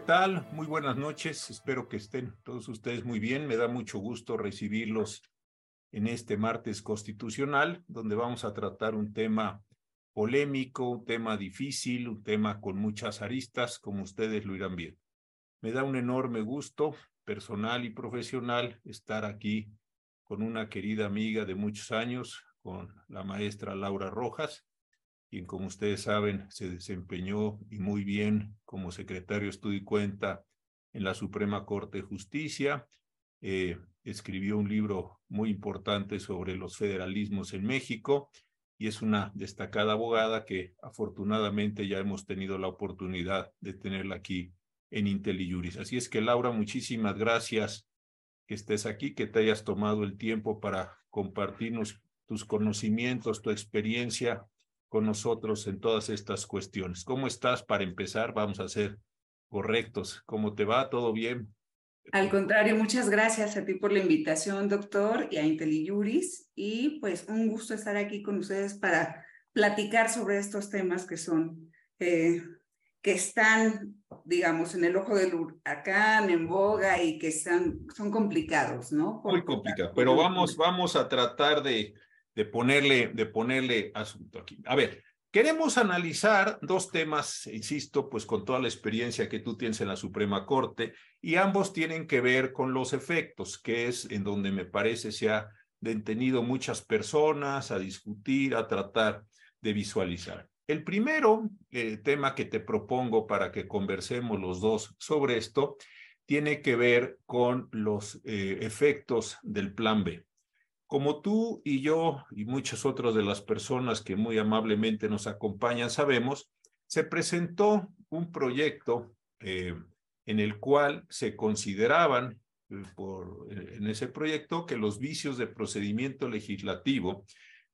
¿Qué tal? Muy buenas noches. Espero que estén todos ustedes muy bien. Me da mucho gusto recibirlos en este martes constitucional, donde vamos a tratar un tema polémico, un tema difícil, un tema con muchas aristas, como ustedes lo irán viendo. Me da un enorme gusto personal y profesional estar aquí con una querida amiga de muchos años, con la maestra Laura Rojas, quien como ustedes saben se desempeñó y muy bien como secretario estudio y cuenta en la Suprema Corte de Justicia. Eh, escribió un libro muy importante sobre los federalismos en México y es una destacada abogada que afortunadamente ya hemos tenido la oportunidad de tenerla aquí en IntelliJuris. Así es que Laura, muchísimas gracias que estés aquí, que te hayas tomado el tiempo para compartirnos tus conocimientos, tu experiencia con nosotros en todas estas cuestiones. ¿Cómo estás para empezar? Vamos a ser correctos. ¿Cómo te va? ¿Todo bien? Al contrario, muchas gracias a ti por la invitación, doctor, y a IntelliJuris. Y pues un gusto estar aquí con ustedes para platicar sobre estos temas que son, eh, que están, digamos, en el ojo del huracán, en boga y que están, son complicados, ¿no? Muy complicado, pero vamos, vamos a tratar de de ponerle, de ponerle asunto aquí. A ver, queremos analizar dos temas, insisto, pues con toda la experiencia que tú tienes en la Suprema Corte, y ambos tienen que ver con los efectos, que es en donde me parece se ha detenido muchas personas a discutir, a tratar de visualizar. El primero eh, tema que te propongo para que conversemos los dos sobre esto tiene que ver con los eh, efectos del plan B. Como tú y yo y muchas otras de las personas que muy amablemente nos acompañan sabemos, se presentó un proyecto eh, en el cual se consideraban eh, eh, en ese proyecto que los vicios de procedimiento legislativo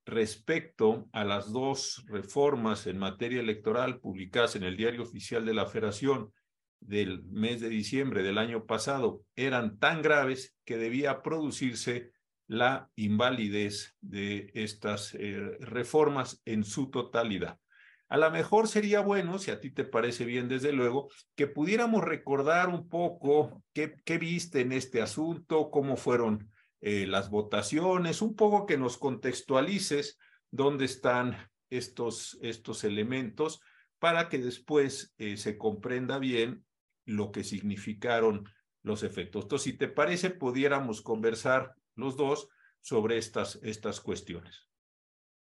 respecto a las dos reformas en materia electoral publicadas en el Diario Oficial de la Federación del mes de diciembre del año pasado eran tan graves que debía producirse la invalidez de estas eh, reformas en su totalidad. A lo mejor sería bueno, si a ti te parece bien, desde luego, que pudiéramos recordar un poco qué, viste en este asunto, cómo fueron eh, las votaciones, un poco que nos contextualices dónde están estos, estos elementos para que después eh, se comprenda bien lo que significaron los efectos. Entonces, si te parece, pudiéramos conversar los dos sobre estas, estas cuestiones.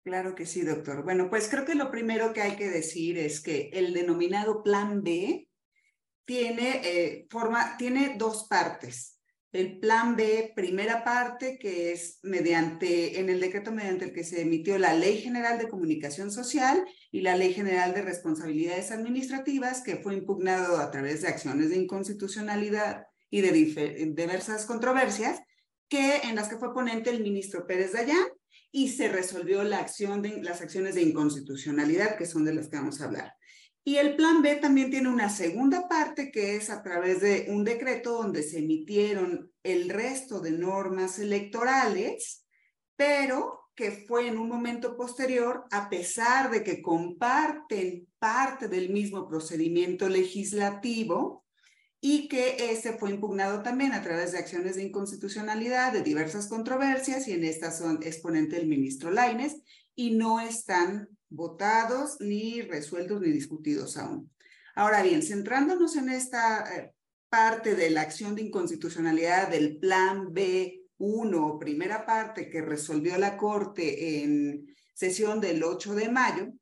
Claro que sí, doctor. Bueno, pues creo que lo primero que hay que decir es que el denominado Plan B tiene, eh, forma, tiene dos partes. El Plan B, primera parte, que es mediante, en el decreto mediante el que se emitió la Ley General de Comunicación Social y la Ley General de Responsabilidades Administrativas, que fue impugnado a través de acciones de inconstitucionalidad y de diversas controversias, que, en las que fue ponente el ministro Pérez Dayán y se resolvió la acción de, las acciones de inconstitucionalidad, que son de las que vamos a hablar. Y el plan B también tiene una segunda parte que es a través de un decreto donde se emitieron el resto de normas electorales, pero que fue en un momento posterior, a pesar de que comparten parte del mismo procedimiento legislativo, y que ese fue impugnado también a través de acciones de inconstitucionalidad, de diversas controversias, y en estas son exponente el ministro Laines, y no están votados, ni resueltos, ni discutidos aún. Ahora bien, centrándonos en esta eh, parte de la acción de inconstitucionalidad del plan B1, primera parte que resolvió la Corte en sesión del 8 de mayo,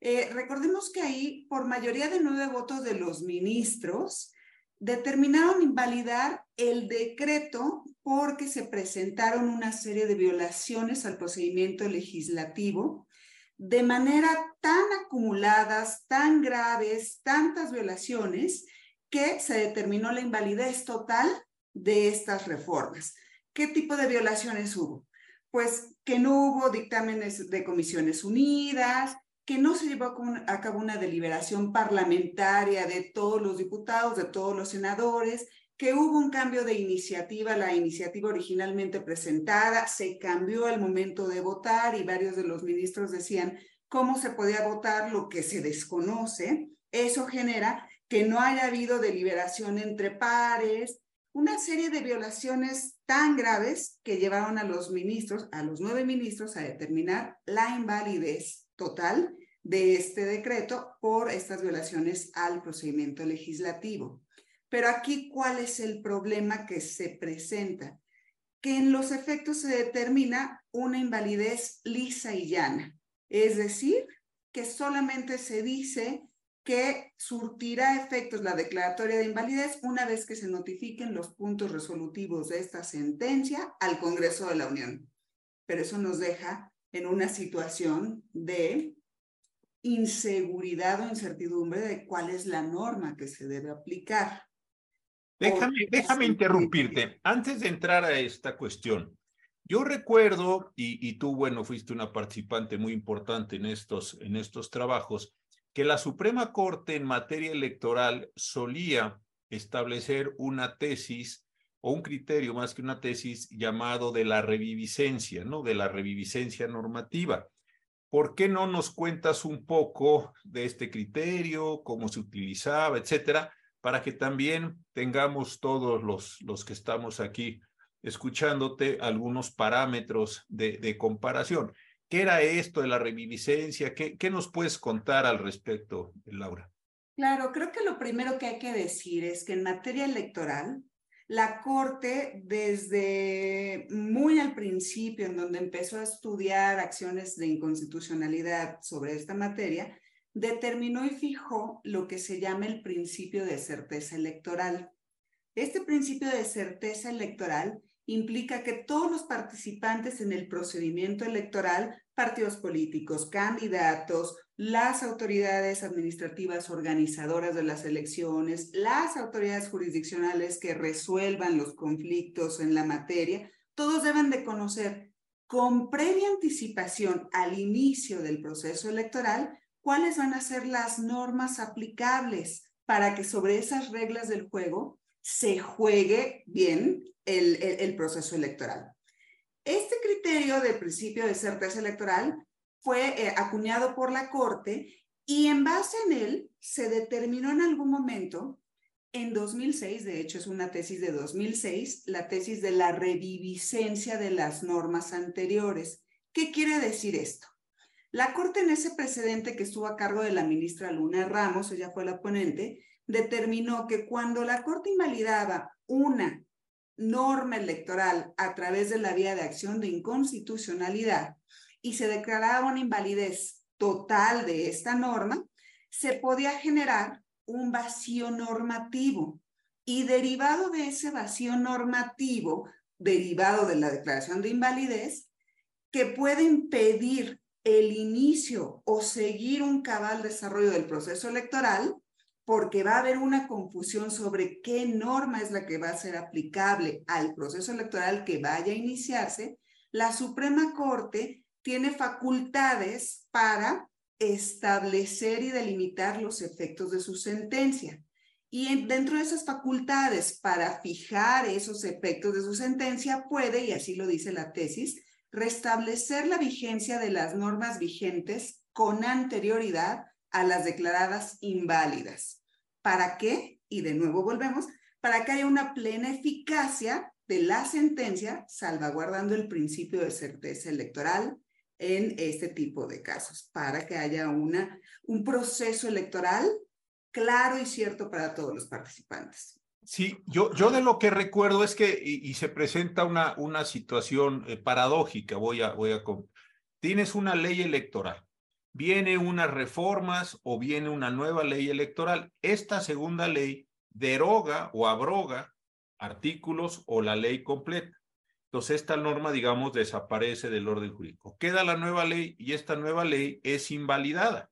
eh, recordemos que ahí, por mayoría de nueve votos de los ministros, determinaron invalidar el decreto porque se presentaron una serie de violaciones al procedimiento legislativo de manera tan acumuladas, tan graves, tantas violaciones, que se determinó la invalidez total de estas reformas. ¿Qué tipo de violaciones hubo? Pues que no hubo dictámenes de comisiones unidas, que no se llevó a cabo una deliberación parlamentaria de todos los diputados, de todos los senadores, que hubo un cambio de iniciativa, la iniciativa originalmente presentada se cambió al momento de votar y varios de los ministros decían cómo se podía votar lo que se desconoce. Eso genera que no haya habido deliberación entre pares, una serie de violaciones tan graves que llevaron a los ministros, a los nueve ministros, a determinar la invalidez total de este decreto por estas violaciones al procedimiento legislativo. Pero aquí, ¿cuál es el problema que se presenta? Que en los efectos se determina una invalidez lisa y llana, es decir, que solamente se dice que surtirá efectos la declaratoria de invalidez una vez que se notifiquen los puntos resolutivos de esta sentencia al Congreso de la Unión. Pero eso nos deja en una situación de inseguridad o incertidumbre de cuál es la norma que se debe aplicar. Déjame, déjame interrumpirte. Antes de entrar a esta cuestión, yo recuerdo, y, y, tú, bueno, fuiste una participante muy importante en estos, en estos trabajos, que la Suprema Corte en materia electoral solía establecer una tesis o un criterio más que una tesis llamado de la reviviscencia, ¿no? De la reviviscencia normativa. ¿Por qué no nos cuentas un poco de este criterio, cómo se utilizaba, etcétera, para que también tengamos todos los, los que estamos aquí escuchándote algunos parámetros de, comparación? ¿Qué era esto de la reviviscencia? ¿Qué, ¿Qué nos puedes contar al respecto, Laura? Claro, creo que lo primero que hay que decir es que en materia electoral, la Corte, desde muy al principio, en donde empezó a estudiar acciones de inconstitucionalidad sobre esta materia, determinó y fijó lo que se llama el principio de certeza electoral. Este principio de certeza electoral implica que todos los participantes en el procedimiento electoral, partidos políticos, candidatos, las autoridades administrativas organizadoras de las elecciones, las autoridades jurisdiccionales que resuelvan los conflictos en la materia, todos deben de conocer con previa anticipación al inicio del proceso electoral cuáles van a ser las normas aplicables para que sobre esas reglas del juego se juegue bien el, proceso electoral. Este criterio del principio de certeza electoral fue eh, acuñado por la Corte y en base en él se determinó en algún momento, en 2006, de hecho es una tesis de 2006, la tesis de la reviviscencia de las normas anteriores. ¿Qué quiere decir esto? La Corte en ese precedente que estuvo a cargo de la ministra Luna Ramos, ella fue la ponente, determinó que cuando la Corte invalidaba una norma electoral a través de la vía de acción de inconstitucionalidad y se declaraba una invalidez total de esta norma, se podía generar un vacío normativo. Y derivado de ese vacío normativo, derivado de la declaración de invalidez, que puede impedir el inicio o seguir un cabal desarrollo del proceso electoral, porque va a haber una confusión sobre qué norma es la que va a ser aplicable al proceso electoral que vaya a iniciarse, la Suprema Corte tiene facultades para establecer y delimitar los efectos de su sentencia. Y dentro de esas facultades para fijar esos efectos de su sentencia puede, y así lo dice la tesis, restablecer la vigencia de las normas vigentes con anterioridad a las declaradas inválidas. ¿Para qué? Y de nuevo volvemos, para que haya una plena eficacia de la sentencia, salvaguardando el principio de certeza electoral en este tipo de casos, para que haya una, un proceso electoral claro y cierto para todos los participantes. Sí, yo, yo de lo que recuerdo es que, y, se presenta una, una situación eh, paradójica, voy a, voy a, tienes una ley electoral, viene unas reformas o viene una nueva ley electoral. Esta segunda ley deroga o abroga artículos o la ley completa. Entonces, esta norma, digamos, desaparece del orden jurídico. Queda la nueva ley y esta nueva ley es invalidada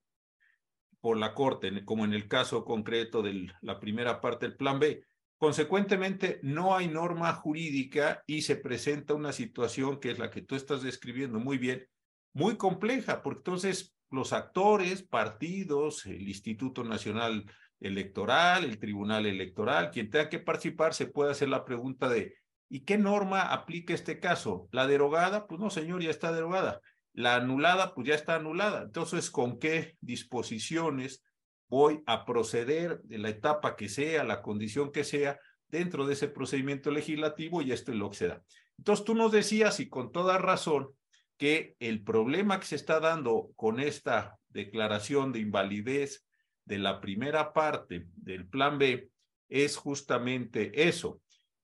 por la Corte, como en el caso concreto de la primera parte del Plan B. Consecuentemente, no hay norma jurídica y se presenta una situación que es la que tú estás describiendo muy bien, muy compleja, porque entonces los actores, partidos, el Instituto Nacional Electoral, el Tribunal Electoral, quien tenga que participar, se puede hacer la pregunta de, ¿y qué norma aplica este caso? ¿La derogada? Pues no, señor, ya está derogada. La anulada, pues ya está anulada. Entonces, ¿con qué disposiciones voy a proceder de la etapa que sea, la condición que sea, dentro de ese procedimiento legislativo y esto es lo que se da. Entonces tú nos decías, y con toda razón, que el problema que se está dando con esta declaración de invalidez de la primera parte del plan B es justamente eso.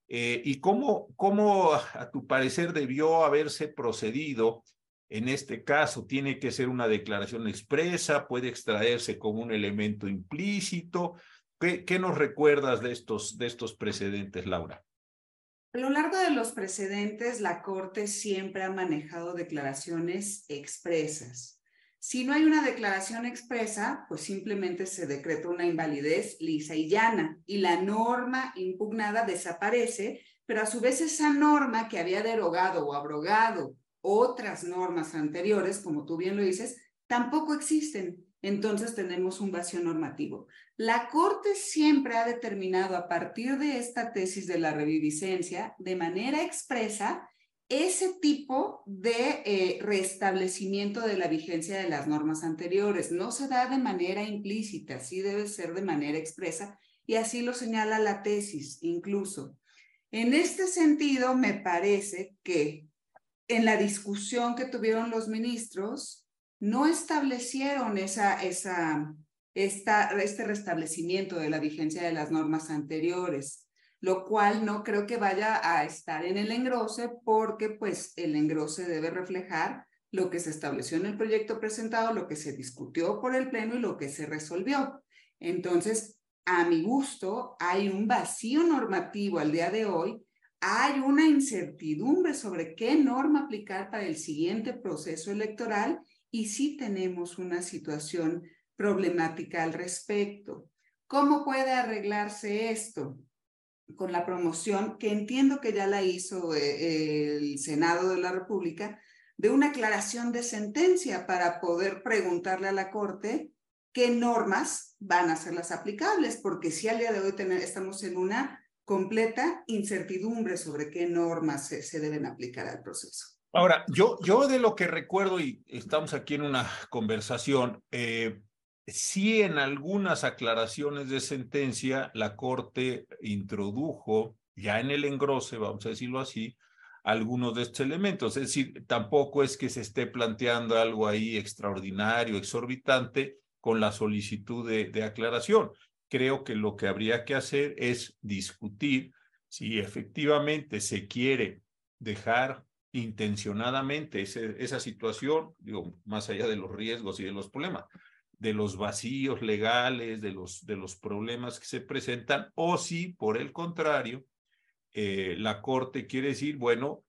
Eh, ¿Y cómo, cómo, a tu parecer, debió haberse procedido en este caso? ¿Tiene que ser una declaración expresa? ¿Puede extraerse como un elemento implícito? ¿Qué, qué nos recuerdas de estos, de estos precedentes, Laura? A lo largo de los precedentes, la Corte siempre ha manejado declaraciones expresas. Si no hay una declaración expresa, pues simplemente se decreta una invalidez lisa y llana y la norma impugnada desaparece, pero a su vez esa norma que había derogado o abrogado otras normas anteriores, como tú bien lo dices, tampoco existen. Entonces tenemos un vacío normativo. La Corte siempre ha determinado a partir de esta tesis de la reviviscencia, de manera expresa, ese tipo de eh, restablecimiento de la vigencia de las normas anteriores. No se da de manera implícita, sí debe ser de manera expresa y así lo señala la tesis incluso. En este sentido, me parece que en la discusión que tuvieron los ministros, no establecieron esa, esa, esta, este restablecimiento de la vigencia de las normas anteriores lo cual no creo que vaya a estar en el engrose porque pues el engrose debe reflejar lo que se estableció en el proyecto presentado, lo que se discutió por el Pleno y lo que se resolvió. Entonces, a mi gusto, hay un vacío normativo al día de hoy, hay una incertidumbre sobre qué norma aplicar para el siguiente proceso electoral y sí tenemos una situación problemática al respecto. ¿Cómo puede arreglarse esto? Con la promoción, que entiendo que ya la hizo eh, el Senado de la República, de una aclaración de sentencia para poder preguntarle a la Corte qué normas van a ser las aplicables, porque si al día de hoy estamos en una completa incertidumbre sobre qué normas se, deben aplicar al proceso. Ahora, yo, yo de lo que recuerdo, y estamos aquí en una conversación, eh, Sí, en algunas aclaraciones de sentencia, la Corte introdujo, ya en el engrose, vamos a decirlo así, algunos de estos elementos. Es decir, tampoco es que se esté planteando algo ahí extraordinario, exorbitante, con la solicitud de, aclaración. Creo que lo que habría que hacer es discutir si efectivamente se quiere dejar intencionadamente esa situación, digo, más allá de los riesgos y de los problemas, de los vacíos legales, de los, de los problemas que se presentan, o si, por el contrario, eh, la Corte quiere decir, bueno,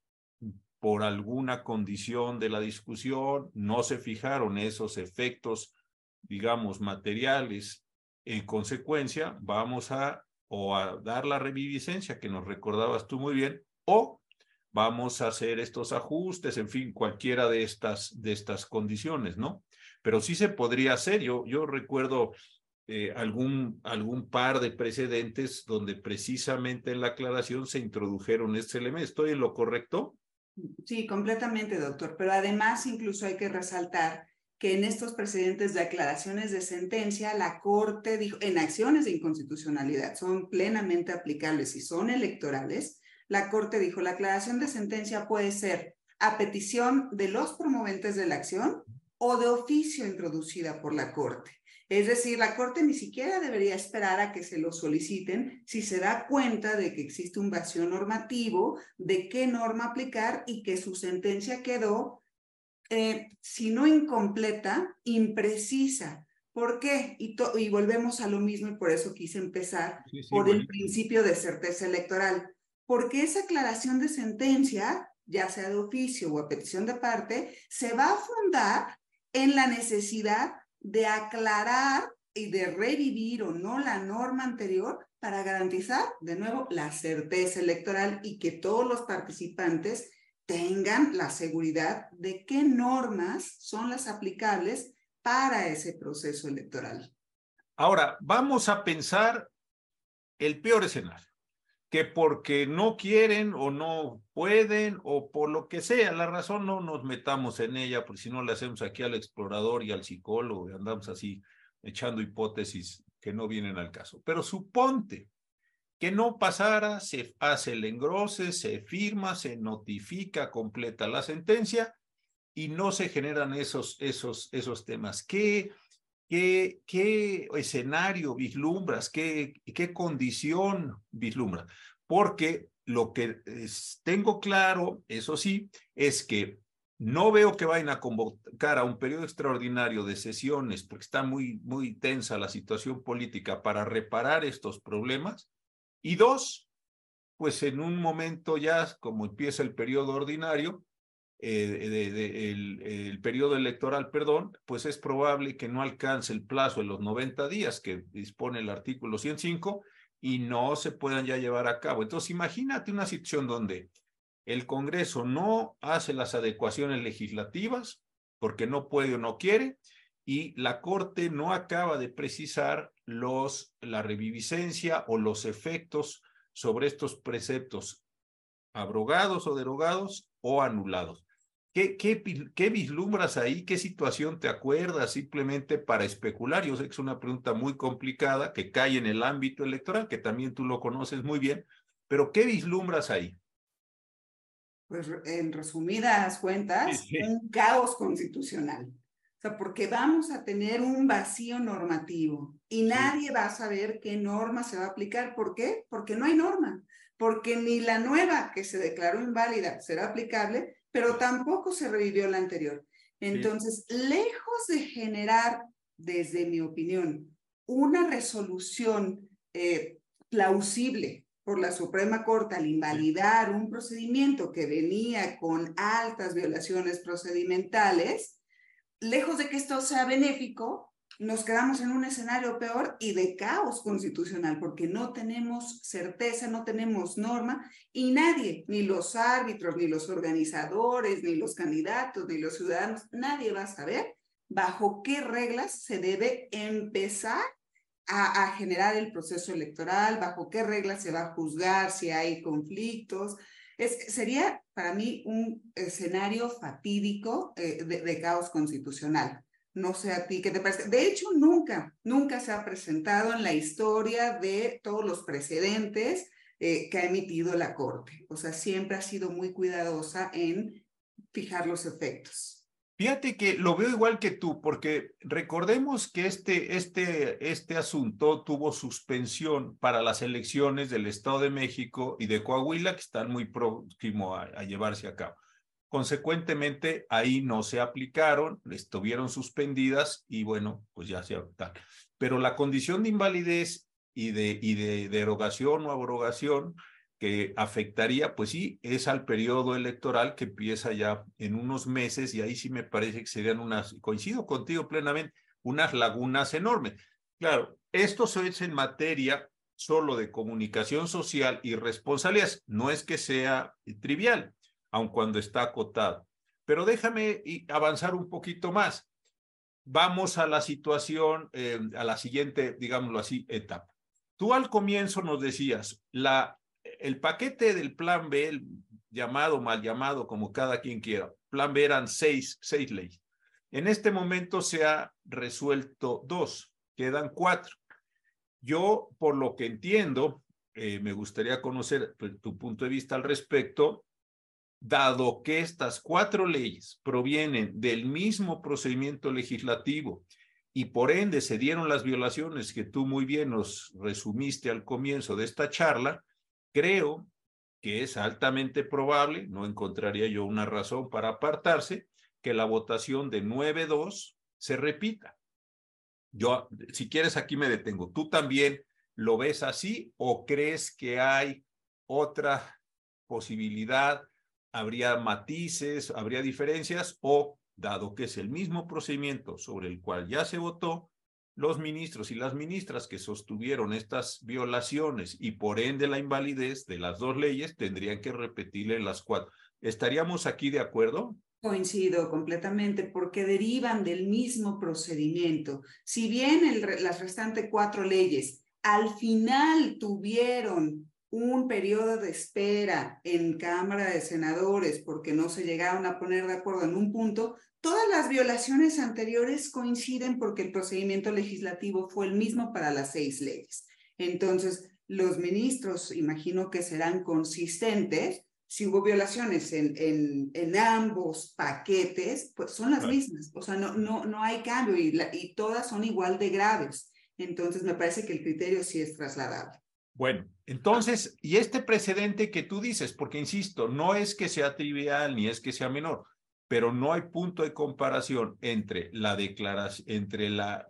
por alguna condición de la discusión, no se fijaron esos efectos, digamos, materiales en consecuencia, vamos a o a dar la reviviscencia que nos recordabas tú muy bien, o vamos a hacer estos ajustes, en fin, cualquiera de estas, de estas condiciones, ¿no? Pero sí se podría hacer. Yo, recuerdo eh, algún, algún par de precedentes donde precisamente en la aclaración se introdujeron este elemento. ¿Estoy en lo correcto? Sí, completamente, doctor. Pero además incluso hay que resaltar que en estos precedentes de aclaraciones de sentencia, la Corte dijo, en acciones de inconstitucionalidad son plenamente aplicables y son electorales, la Corte dijo, la aclaración de sentencia puede ser a petición de los promoventes de la acción o de oficio introducida por la Corte. Es decir, la Corte ni siquiera debería esperar a que se lo soliciten si se da cuenta de que existe un vacío normativo, de qué norma aplicar y que su sentencia quedó, eh, si no incompleta, imprecisa. ¿Por qué? Y, y, volvemos a lo mismo y por eso quise empezar por el principio de certeza electoral. Porque esa aclaración de sentencia, ya sea de oficio o a petición de parte, se va a fundar en la necesidad de aclarar y de revivir o no la norma anterior para garantizar, de nuevo, la certeza electoral y que todos los participantes tengan la seguridad de qué normas son las aplicables para ese proceso electoral. Ahora, vamos a pensar el peor escenario que porque no quieren o no pueden o por lo que sea, la razón no nos metamos en ella, porque si no le hacemos aquí al explorador y al psicólogo y andamos así echando hipótesis que no vienen al caso. Pero suponte que no pasara, se hace el engrose, se firma, se notifica, completa la sentencia y no se generan esos, esos, esos temas. ¿Qué, qué, escenario vislumbras? ¿Qué, ¿Qué condición vislumbras? Porque lo que tengo claro, eso sí, es que no veo que vayan a convocar a un periodo extraordinario de sesiones porque está muy, muy tensa la situación política para reparar estos problemas. Y dos, pues en un momento ya, como empieza el periodo ordinario, eh, el, el, periodo electoral, perdón, pues es probable que no alcance el plazo de los 90 días que dispone el artículo 105 y no se puedan ya llevar a cabo. Entonces, imagínate una situación donde el Congreso no hace las adecuaciones legislativas porque no puede o no quiere y la Corte no acaba de precisar los, la reviviscencia o los efectos sobre estos preceptos abrogados o derogados o anulados. ¿Qué, qué, qué vislumbras ahí? ¿Qué situación te acuerdas simplemente para especular? Yo sé que es una pregunta muy complicada que cae en el ámbito electoral, que también tú lo conoces muy bien, pero ¿qué vislumbras ahí? Pues en resumidas cuentas, un caos constitucional. O sea, porque vamos a tener un vacío normativo y nadie va a saber qué norma se va a aplicar. ¿Por qué? Porque no hay norma. Porque ni la nueva que se declaró inválida será aplicable, pero tampoco se revivió la anterior. Entonces, lejos de generar, desde mi opinión, una resolución eh, plausible por la Suprema Corte al invalidar un procedimiento que venía con altas violaciones procedimentales, lejos de que esto sea benéfico, nos quedamos en un escenario peor y de caos constitucional, porque no tenemos certeza, no tenemos norma y nadie, ni los árbitros, ni los organizadores, ni los candidatos, ni los ciudadanos, nadie va a saber bajo qué reglas se debe empezar a, generar el proceso electoral, bajo qué reglas se va a juzgar si hay conflictos. Sería para mí un escenario fatídico eh, de caos constitucional. No sé a ti qué te parece. De hecho, nunca, nunca se ha presentado en la historia de todos los precedentes eh, que ha emitido la Corte. O sea, siempre ha sido muy cuidadosa en fijar los efectos. Fíjate que lo veo igual que tú, porque recordemos que este, este, este asunto tuvo suspensión para las elecciones del Estado de México y de Coahuila, que están muy próximos a, a llevarse a cabo. Consecuentemente, ahí no se aplicaron, estuvieron suspendidas y bueno, pues ya se adoptaron. Pero la condición de invalidez y de, derogación o abrogación que afectaría, pues sí, es al periodo electoral que empieza ya en unos meses y ahí sí me parece que serían unas, coincido contigo plenamente, unas lagunas enormes. Claro, esto es en materia solo de comunicación social y responsabilidades, no es que sea trivial aun cuando está acotado. Pero déjame avanzar un poquito más. Vamos a la situación, eh, a la siguiente, digámoslo así, etapa. Tú al comienzo nos decías, la, el paquete del plan B, el llamado, mal llamado, como cada quien quiera, plan B eran seis, seis leyes. En este momento se ha resuelto dos, quedan cuatro. Yo, por lo que entiendo, eh, me gustaría conocer tu punto de vista al respecto dado que estas cuatro leyes provienen del mismo procedimiento legislativo y por ende se dieron las violaciones que tú muy bien nos resumiste al comienzo de esta charla, creo que es altamente probable, no encontraría yo una razón para apartarse, que la votación de 9-2 se repita. Yo, si quieres, aquí me detengo. ¿Tú también lo ves así o crees que hay otra posibilidad habría matices, habría diferencias o, dado que es el mismo procedimiento sobre el cual ya se votó, los ministros y las ministras que sostuvieron estas violaciones y por ende la invalidez de las dos leyes tendrían que repetirle las cuatro. ¿Estaríamos aquí de acuerdo? Coincido completamente porque derivan del mismo procedimiento. Si bien las restantes cuatro leyes al final tuvieron un periodo de espera en Cámara de Senadores porque no se llegaron a poner de acuerdo en un punto, Todas las violaciones anteriores coinciden porque el procedimiento legislativo fue el mismo para las seis leyes. Entonces, los ministros, imagino que serán consistentes. Si hubo violaciones en, en, en ambos paquetes, pues son las mismas. O sea, no, no, no hay cambio y, y todas son igual de graves. Entonces, me parece que el criterio sí es trasladable. Bueno, entonces, y este precedente que tú dices, porque insisto, no es que sea trivial ni es que sea menor, pero no hay punto de comparación entre la declaración, entre la,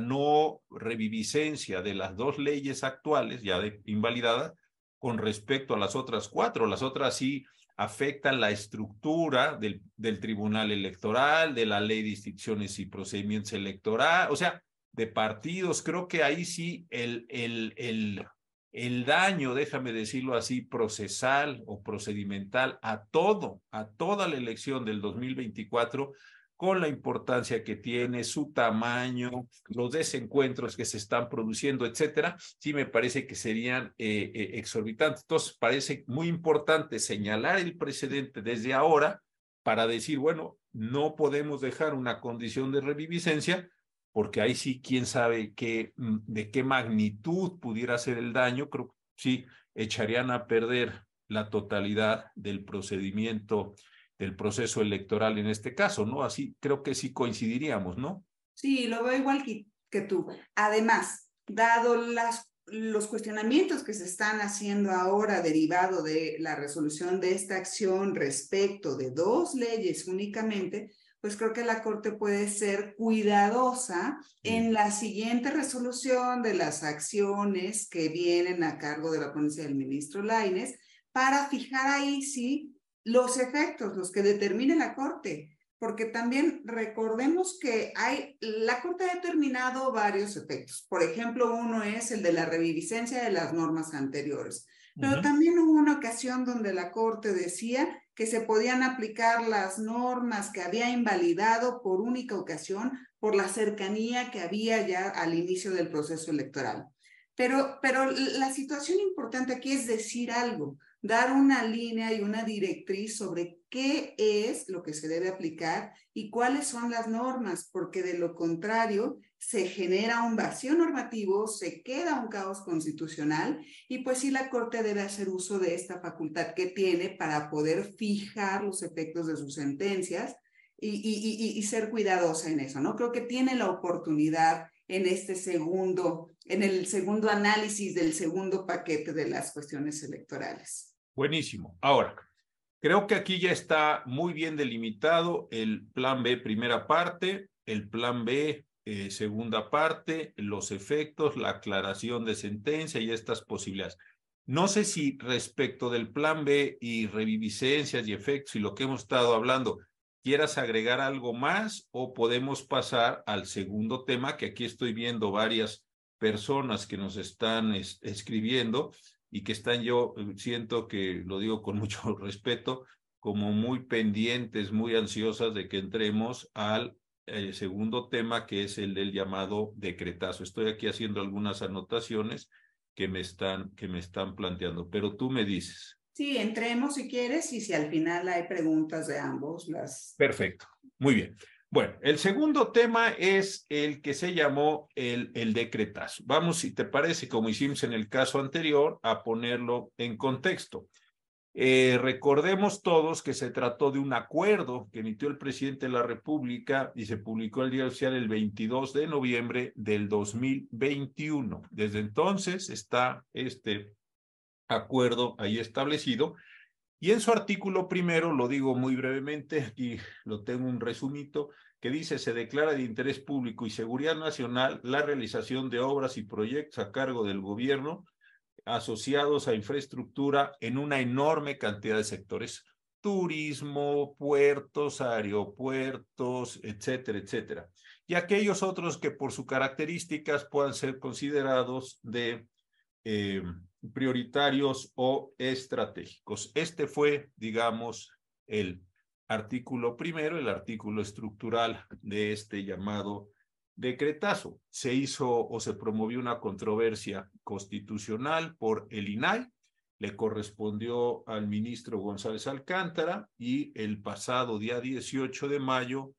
no reviviscencia de las dos leyes actuales, ya invalidadas, con respecto a las otras cuatro. Las otras sí afectan la estructura del, Tribunal Electoral, de la Ley de Instituciones y Procedimientos Electorales, o sea, de partidos. Creo que ahí sí el, el, el daño, déjame decirlo así, procesal o procedimental a todo, a toda la elección del 2024, con la importancia que tiene, su tamaño, los desencuentros que se están produciendo, etcétera, sí me parece que serían eh, eh, exorbitantes. Entonces, parece muy importante señalar el precedente desde ahora para decir, bueno, no podemos dejar una condición de reviviscencia porque ahí sí, quién sabe qué, mm, de qué magnitud pudiera ser el daño, creo que sí echarían a perder la totalidad del procedimiento, del proceso electoral en este caso, ¿no? Así creo que sí coincidiríamos, ¿no? Sí, lo veo igual que, tú. Además, dado los cuestionamientos que se están haciendo ahora derivado de la resolución de esta acción respecto de dos leyes únicamente, pues creo que la Corte puede ser cuidadosa en la siguiente resolución de las acciones que vienen a cargo de la ponencia del ministro Laines para fijar ahí sí los efectos, los que determine la Corte, porque también recordemos que hay, la Corte ha determinado varios efectos. Por ejemplo, uno es el de la reviviscencia de las normas anteriores. Pero también hubo una ocasión donde la Corte decía que se podían aplicar las normas que había invalidado por única ocasión por la cercanía que había ya al inicio del proceso electoral. Pero, pero la situación importante aquí es decir algo, dar una línea y una directriz sobre qué es lo que se debe aplicar y cuáles son las normas, porque de lo contrario se genera un vacío normativo, se queda un caos constitucional y pues sí la Corte debe hacer uso de esta facultad que tiene para poder fijar los efectos de sus sentencias y, ser cuidadosa en eso, ¿no? Creo que tiene la oportunidad en este segundo, en el segundo análisis del segundo paquete de las cuestiones electorales. Buenísimo. Ahora, creo que aquí ya está muy bien delimitado el plan B primera parte, el plan B eh, segunda parte, los efectos, la aclaración de sentencia y estas posibilidades. No sé si respecto del plan B y reviviscencias y efectos y lo que hemos estado hablando, quieras agregar algo más o podemos pasar al segundo tema, que aquí estoy viendo varias personas que nos están escribiendo y que están yo, eh, siento que lo digo con mucho respeto, como muy pendientes, muy ansiosas de que entremos al el segundo tema, que es el del llamado decretazo. Estoy aquí haciendo algunas anotaciones que me están, que me están planteando, pero tú me dices. Sí, entremos si quieres y si al final hay preguntas de ambos, las... Perfecto, muy bien. Bueno, el segundo tema es el que se llamó el, el decretazo. Vamos, si te parece, como hicimos en el caso anterior, a ponerlo en contexto. Eh, recordemos todos que se trató de un acuerdo que emitió el presidente de la República y se publicó el día oficial el 22 de noviembre del 2021. Desde entonces está este acuerdo ahí establecido y en su artículo primero, lo digo muy brevemente, aquí lo tengo un resumito, que dice, se declara de interés público y seguridad nacional la realización de obras y proyectos a cargo del gobierno asociados a infraestructura en una enorme cantidad de sectores, turismo, puertos, aeropuertos, etcétera, etcétera. Y aquellos otros que por sus características puedan ser considerados de eh, prioritarios o estratégicos. Este fue, digamos, el artículo primero, el artículo estructural de este llamado decretazo. Se hizo o se promovió una controversia constitucional por el INAI, le correspondió al ministro González Alcántara y el pasado día 18 de mayo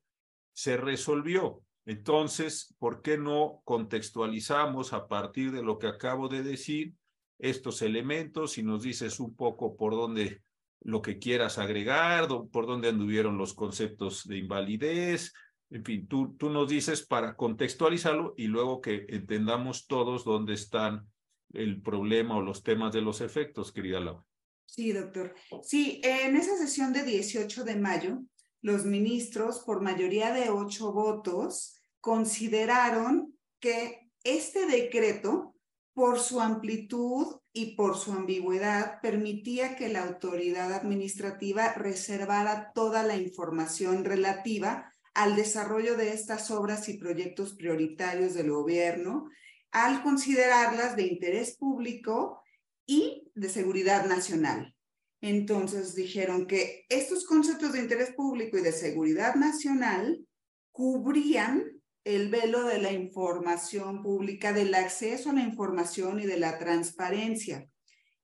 se resolvió. Entonces, ¿por qué no contextualizamos a partir de lo que acabo de decir estos elementos y nos dices un poco por dónde lo que quieras agregar, por dónde anduvieron los conceptos de invalidez, en fin, tú, tú nos dices para contextualizarlo y luego que entendamos todos dónde están el problema o los temas de los efectos, querida Laura. Sí, doctor. Sí, en esa sesión de 18 de mayo, los ministros, por mayoría de ocho votos, consideraron que este decreto, por su amplitud y por su ambigüedad, permitía que la autoridad administrativa reservara toda la información relativa al desarrollo de estas obras y proyectos prioritarios del gobierno, al considerarlas de interés público y de seguridad nacional. Entonces dijeron que estos conceptos de interés público y de seguridad nacional cubrían el velo de la información pública, del acceso a la información y de la transparencia.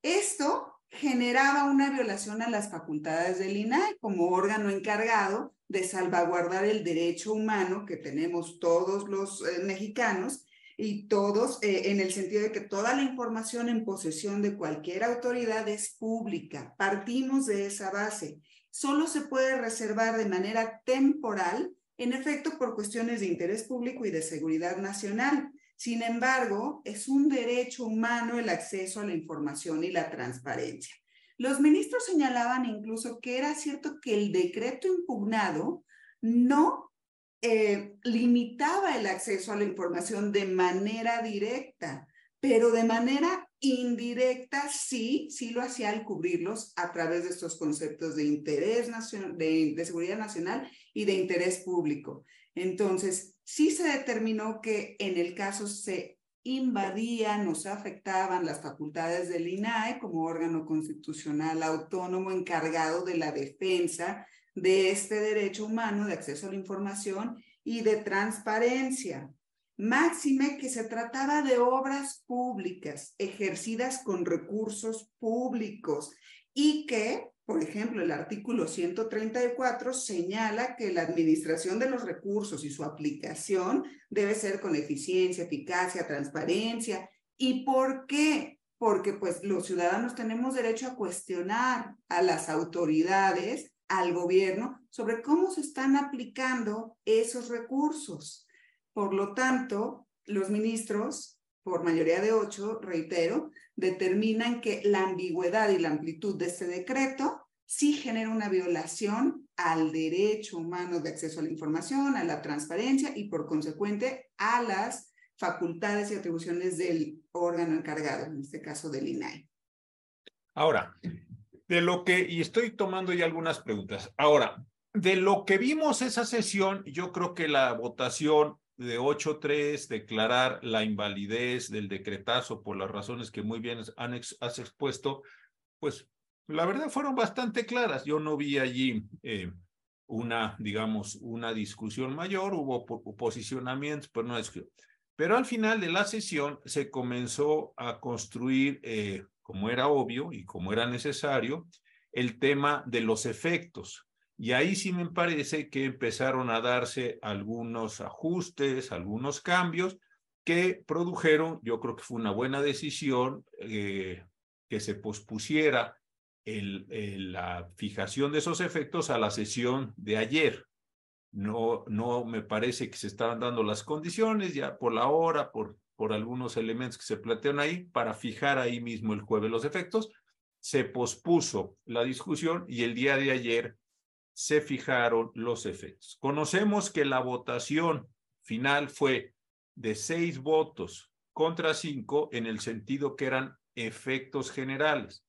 Esto generaba una violación a las facultades del INAE como órgano encargado de salvaguardar el derecho humano que tenemos todos los eh, mexicanos y todos eh, en el sentido de que toda la información en posesión de cualquier autoridad es pública. Partimos de esa base. Solo se puede reservar de manera temporal, en efecto, por cuestiones de interés público y de seguridad nacional. Sin embargo, es un derecho humano el acceso a la información y la transparencia. Los ministros señalaban incluso que era cierto que el decreto impugnado no eh, limitaba el acceso a la información de manera directa, pero de manera indirecta sí, sí lo hacía al cubrirlos a través de estos conceptos de interés nacional, de, de seguridad nacional y de interés público. Entonces, sí se determinó que en el caso se invadían se afectaban las facultades del INAE como órgano constitucional autónomo encargado de la defensa de este derecho humano de acceso a la información y de transparencia. Máxime que se trataba de obras públicas ejercidas con recursos públicos y que, por ejemplo, el artículo 134 señala que la administración de los recursos y su aplicación debe ser con eficiencia, eficacia, transparencia. ¿Y por qué? Porque pues los ciudadanos tenemos derecho a cuestionar a las autoridades al gobierno sobre cómo se están aplicando esos recursos. Por lo tanto, los ministros, por mayoría de ocho, reitero, determinan que la ambigüedad y la amplitud de este decreto sí genera una violación al derecho humano de acceso a la información, a la transparencia y por consecuente a las facultades y atribuciones del órgano encargado, en este caso del INAI. Ahora, de lo que, y estoy tomando ya algunas preguntas. Ahora, de lo que vimos esa sesión, yo creo que la votación de 8-3, declarar la invalidez del decretazo por las razones que muy bien has expuesto, pues la verdad fueron bastante claras. Yo no vi allí eh, una, digamos, una discusión mayor, hubo posicionamientos, pero no es que... Pero al final de la sesión se comenzó a construir eh, como era obvio y como era necesario, el tema de los efectos. Y ahí sí me parece que empezaron a darse algunos ajustes, algunos cambios que produjeron, yo creo que fue una buena decisión eh, que se pospusiera la fijación de esos efectos a la sesión de ayer. No, no me parece que se estaban dando las condiciones ya por la hora, por por algunos elementos que se plantean ahí para fijar ahí mismo el jueves los efectos. Se pospuso la discusión y el día de ayer se fijaron los efectos. Conocemos que la votación final fue de seis votos contra cinco en el sentido que eran efectos generales.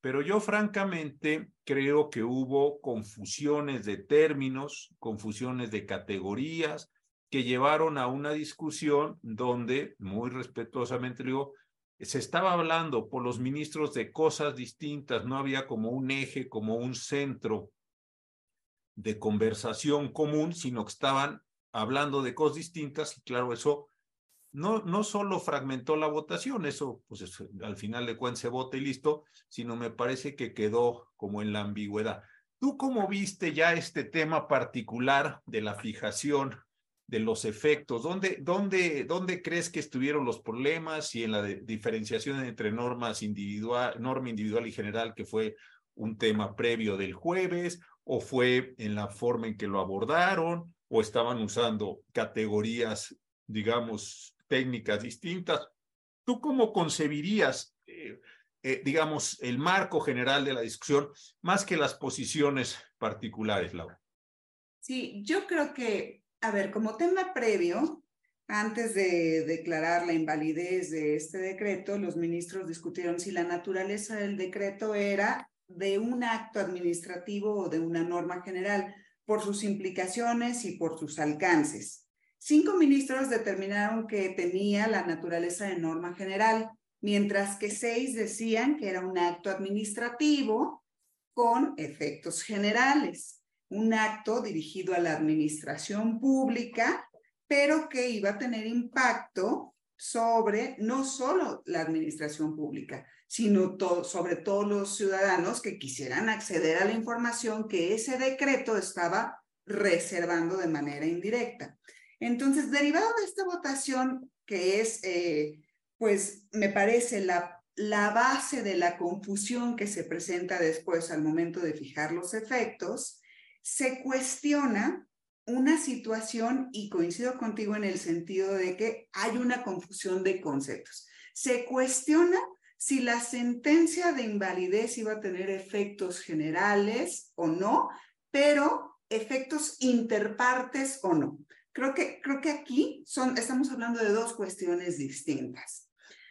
Pero yo francamente creo que hubo confusiones de términos, confusiones de categorías, que llevaron a una discusión donde, muy respetuosamente digo, se estaba hablando por los ministros de cosas distintas, no había como un eje, como un centro de conversación común, sino que estaban hablando de cosas distintas y claro, eso no, no solo fragmentó la votación, eso pues al final de cuentas se vota y listo, sino me parece que quedó como en la ambigüedad. ¿Tú cómo viste ya este tema particular de la fijación de los efectos? ¿Dónde, dónde, dónde crees que estuvieron los problemas y en la diferenciación entre normas individual, norma individual y general, que fue un tema previo del jueves, o fue en la forma en que lo abordaron, o estaban usando categorías, digamos, técnicas distintas? ¿Tú cómo concebirías? Eh, eh, digamos, el marco general de la discusión, más que las posiciones particulares, Laura. Sí, yo creo que, a ver, como tema previo, antes de declarar la invalidez de este decreto, los ministros discutieron si la naturaleza del decreto era de un acto administrativo o de una norma general, por sus implicaciones y por sus alcances. Cinco ministros determinaron que tenía la naturaleza de norma general mientras que seis decían que era un acto administrativo con efectos generales, un acto dirigido a la administración pública, pero que iba a tener impacto sobre no solo la administración pública, sino sobre todos los ciudadanos que quisieran acceder a la información que ese decreto estaba reservando de manera indirecta. Entonces, derivado de esta votación, que es eh, pues me parece la, la base de la confusión que se presenta después al momento de fijar los efectos, se cuestiona una situación, y coincido contigo en el sentido de que hay una confusión de conceptos. Se cuestiona si la sentencia de invalidez iba a tener efectos generales o no, pero efectos interpartes o no. Creo que, creo que aquí son, estamos hablando de dos cuestiones distintas.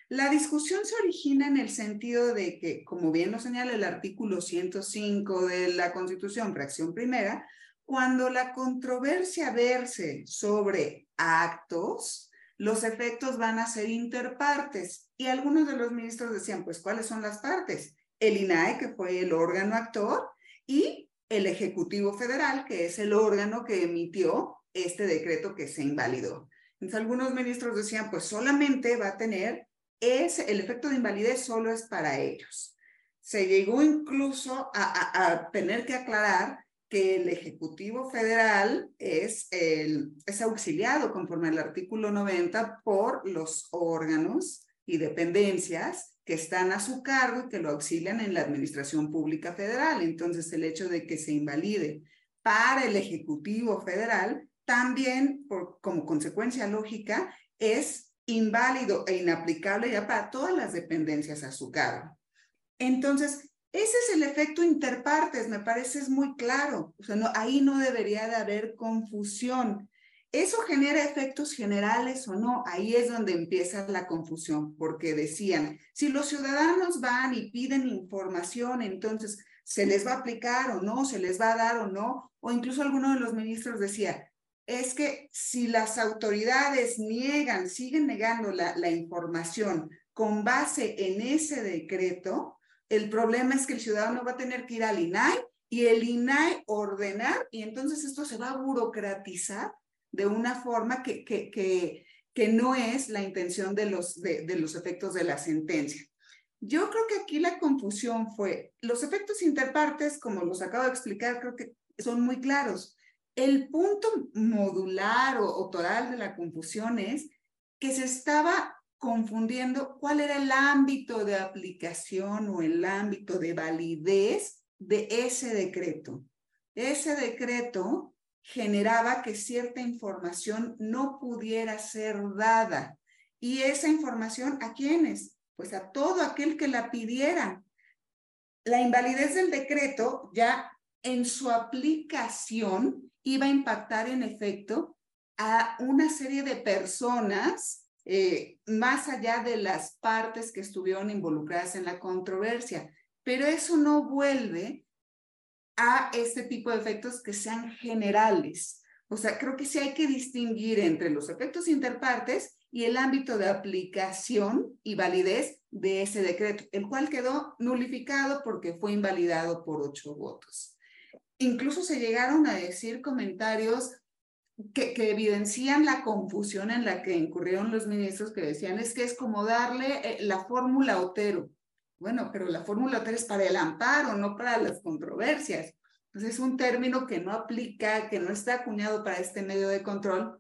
La discusión se origina en el sentido de que, como bien lo señala el artículo 105 de la Constitución, fracción primera, cuando la controversia verse sobre actos, los efectos van a ser interpartes. Y algunos de los ministros decían, pues, ¿cuáles son las partes? El INAE, que fue el órgano actor, y el Ejecutivo Federal, que es el órgano que emitió este decreto que se invalidó. Entonces, algunos ministros decían, pues solamente va a tener, es, el efecto de invalidez solo es para ellos. Se llegó incluso a, tener que aclarar que el Ejecutivo Federal es, es auxiliado conforme al artículo 90 por los órganos y dependencias que están a su cargo y que lo auxilian en la Administración Pública Federal. Entonces, el hecho de que se invalide para el Ejecutivo Federal también, por, como consecuencia lógica, es inválido e inaplicable ya para todas las dependencias a su cargo. Entonces, ese es el efecto interpartes, me parece es muy claro. O sea, no, ahí no debería de haber confusión. ¿Eso genera efectos generales o no? Ahí es donde empieza la confusión, porque decían, si los ciudadanos van y piden información, entonces, ¿se les va a aplicar o no? ¿Se les va a dar o no? O incluso alguno de los ministros decía, es que si las autoridades niegan, siguen negando la, la, información con base en ese decreto, el problema es que el ciudadano va a tener que ir al INAI y el INAI ordenar y entonces esto se va a burocratizar de una forma que, que, que, no es la intención de los, de, los efectos de la sentencia. Yo creo que aquí la confusión fue, los efectos interpartes, como los acabo de explicar, creo que son muy claros el punto modular o, total de la confusión es que se estaba confundiendo cuál era el ámbito de aplicación o el ámbito de validez de ese decreto. Ese decreto generaba que cierta información no pudiera ser dada. ¿Y esa información a quiénes? Pues a todo aquel que la pidiera. La invalidez del decreto ya en su aplicación iba a impactar en efecto a una serie de personas eh, más allá de las partes que estuvieron involucradas en la controversia. Pero eso no vuelve a este tipo de efectos que sean generales. O sea, creo que sí hay que distinguir entre los efectos interpartes y el ámbito de aplicación y validez de ese decreto, el cual quedó nulificado porque fue invalidado por ocho votos. Incluso se llegaron a decir comentarios que, que, evidencian la confusión en la que incurrieron los ministros que decían es que es como darle eh, la fórmula Otero. Bueno, pero la fórmula Otero es para el amparo, no para las controversias. Entonces es un término que no aplica, que no está acuñado para este medio de control.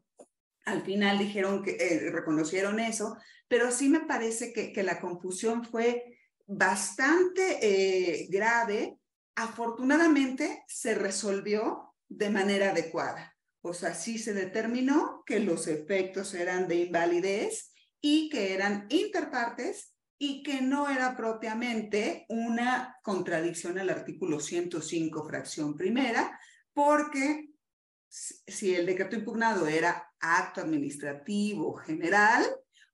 Al final dijeron que eh, reconocieron eso, pero sí me parece que, que la confusión fue bastante eh, grave. Afortunadamente se resolvió de manera adecuada. O sea, sí se determinó que los efectos eran de invalidez y que eran interpartes y que no era propiamente una contradicción al artículo 105, fracción primera, porque si el decreto impugnado era acto administrativo general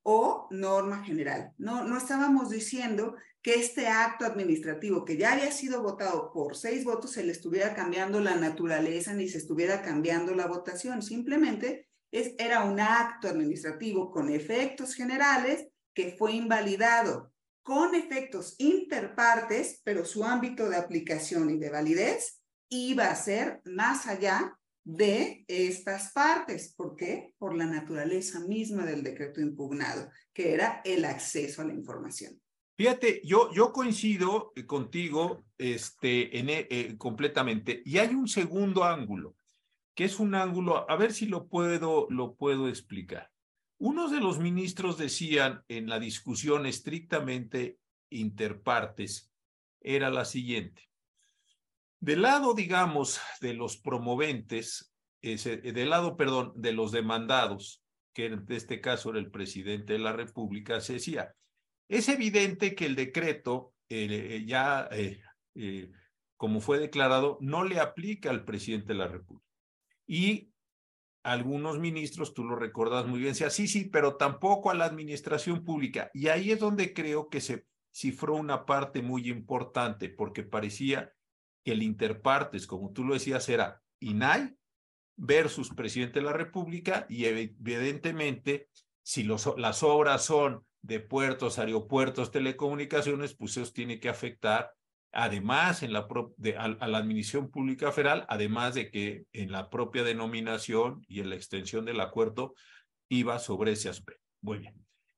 o norma general. No, no estábamos diciendo que este acto administrativo que ya había sido votado por seis votos se le estuviera cambiando la naturaleza ni se estuviera cambiando la votación. Simplemente es, era un acto administrativo con efectos generales que fue invalidado con efectos interpartes, pero su ámbito de aplicación y de validez iba a ser más allá de estas partes. ¿Por qué? Por la naturaleza misma del decreto impugnado, que era el acceso a la información. Fíjate, yo, yo coincido contigo este, en, eh, completamente. Y hay un segundo ángulo, que es un ángulo, a ver si lo puedo, lo puedo explicar. Unos de los ministros decían en la discusión estrictamente interpartes era la siguiente. Del lado, digamos, de los promoventes, del lado, perdón, de los demandados, que en este caso era el presidente de la República, se decía, es evidente que el decreto eh, ya, eh, eh, como fue declarado, no le aplica al presidente de la República. Y algunos ministros, tú lo recordas muy bien, decía, sí, sí, pero tampoco a la administración pública. Y ahí es donde creo que se cifró una parte muy importante, porque parecía que el interpartes, como tú lo decías, era INAI versus presidente de la República y evidentemente si las obras son de puertos, aeropuertos, telecomunicaciones, pues eso tiene que afectar Además, en la de, a, la Administración Pública Federal, además de que en la propia denominación y en la extensión del acuerdo iba sobre ese aspecto. Muy bien.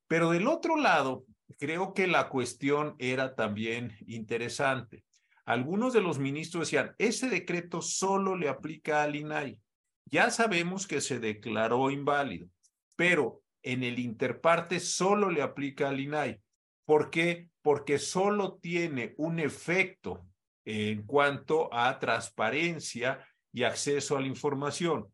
Pero del otro lado, creo que la cuestión era también interesante. Algunos de los ministros decían, ese decreto solo le aplica al INAI. Ya sabemos que se declaró inválido, pero en el interparte solo le aplica al INAI. ¿Por qué? Porque solo tiene un efecto en cuanto a transparencia y acceso a la información.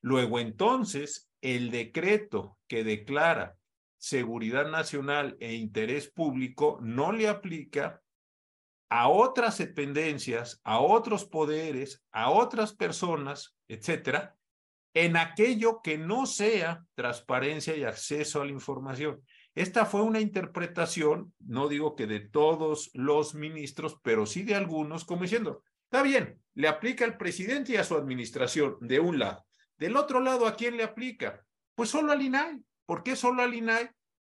Luego entonces, el decreto que declara seguridad nacional e interés público no le aplica a otras dependencias, a otros poderes, a otras personas, etcétera, en aquello que no sea transparencia y acceso a la información. Esta fue una interpretación, no digo que de todos los ministros, pero sí de algunos, como diciendo, está bien, le aplica al presidente y a su administración, de un lado. Del otro lado, ¿a quién le aplica? Pues solo al INAI. ¿Por qué solo al INAI?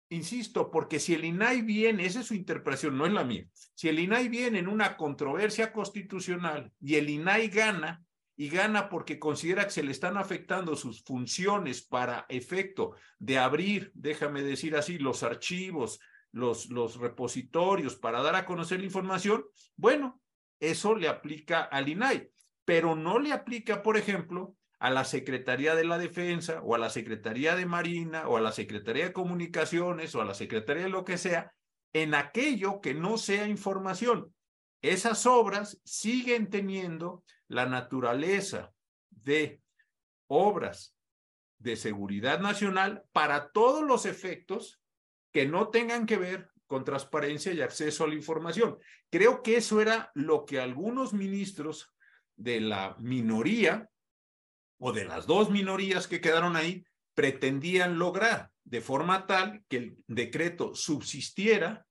Insisto, porque si el INAI viene, esa es su interpretación, no es la mía. Si el INAI viene en una controversia constitucional y el INAI gana, y gana porque considera que se le están afectando sus funciones para efecto de abrir, déjame decir así, los archivos, los, los repositorios para dar a conocer la información, bueno, eso le aplica al INAI, pero no le aplica, por ejemplo, a la Secretaría de la Defensa o a la Secretaría de Marina o a la Secretaría de Comunicaciones o a la Secretaría de lo que sea, en aquello que no sea información. Esas obras siguen teniendo la naturaleza de obras de seguridad nacional para todos los efectos que no tengan que ver con transparencia y acceso a la información. Creo que eso era lo que algunos ministros de la minoría o de las dos minorías que quedaron ahí pretendían lograr de forma tal que el decreto subsistiera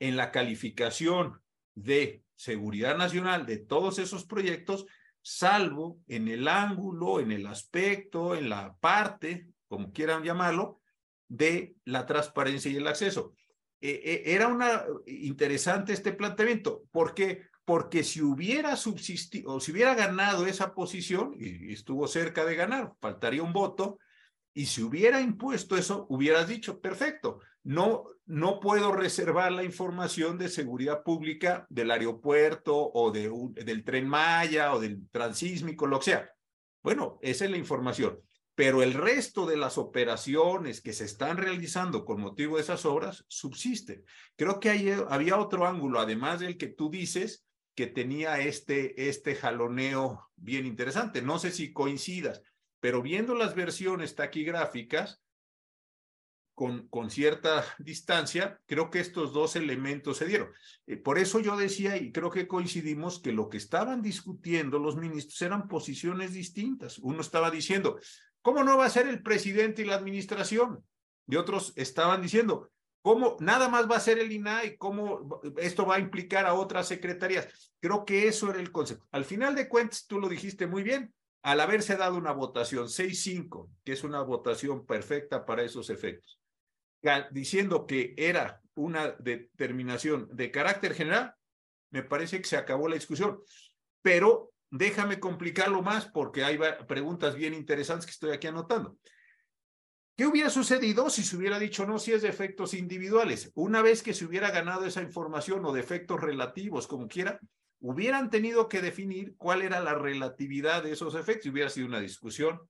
en la calificación de seguridad nacional de todos esos proyectos salvo en el ángulo, en el aspecto, en la parte, como quieran llamarlo, de la transparencia y el acceso. Eh, eh, era una interesante este planteamiento. ¿Por qué? Porque si hubiera subsistido o si hubiera ganado esa posición, y estuvo cerca de ganar, faltaría un voto, Y si hubiera impuesto eso, hubieras dicho, perfecto, no, no puedo reservar la información de seguridad pública del aeropuerto o de del tren Maya o del transísmico, lo que sea. Bueno, esa es la información. Pero el resto de las operaciones que se están realizando con motivo de esas obras subsiste. Creo que había otro ángulo, además del que tú dices, que tenía este, este jaloneo bien interesante. No sé si coincidas, pero viendo las versiones taquigráficas, con, con, cierta distancia, creo que estos dos elementos se dieron. Eh, por eso yo decía, y creo que coincidimos, que lo que estaban discutiendo los ministros eran posiciones distintas. Uno estaba diciendo, ¿cómo no va a ser el presidente y la administración? Y otros estaban diciendo, ¿cómo nada más va a ser el INAI? ¿Cómo esto va a implicar a otras secretarías? Creo que eso era el concepto. Al final de cuentas, tú lo dijiste muy bien, al haberse dado una votación 6-5, que es una votación perfecta para esos efectos, diciendo que era una determinación de carácter general, me parece que se acabó la discusión. Pero déjame complicarlo más porque hay preguntas bien interesantes que estoy aquí anotando. ¿Qué hubiera sucedido si se hubiera dicho no si es de efectos individuales? Una vez que se hubiera ganado esa información o de efectos relativos, como quiera, hubieran tenido que definir cuál era la relatividad de esos efectos. Hubiera sido una discusión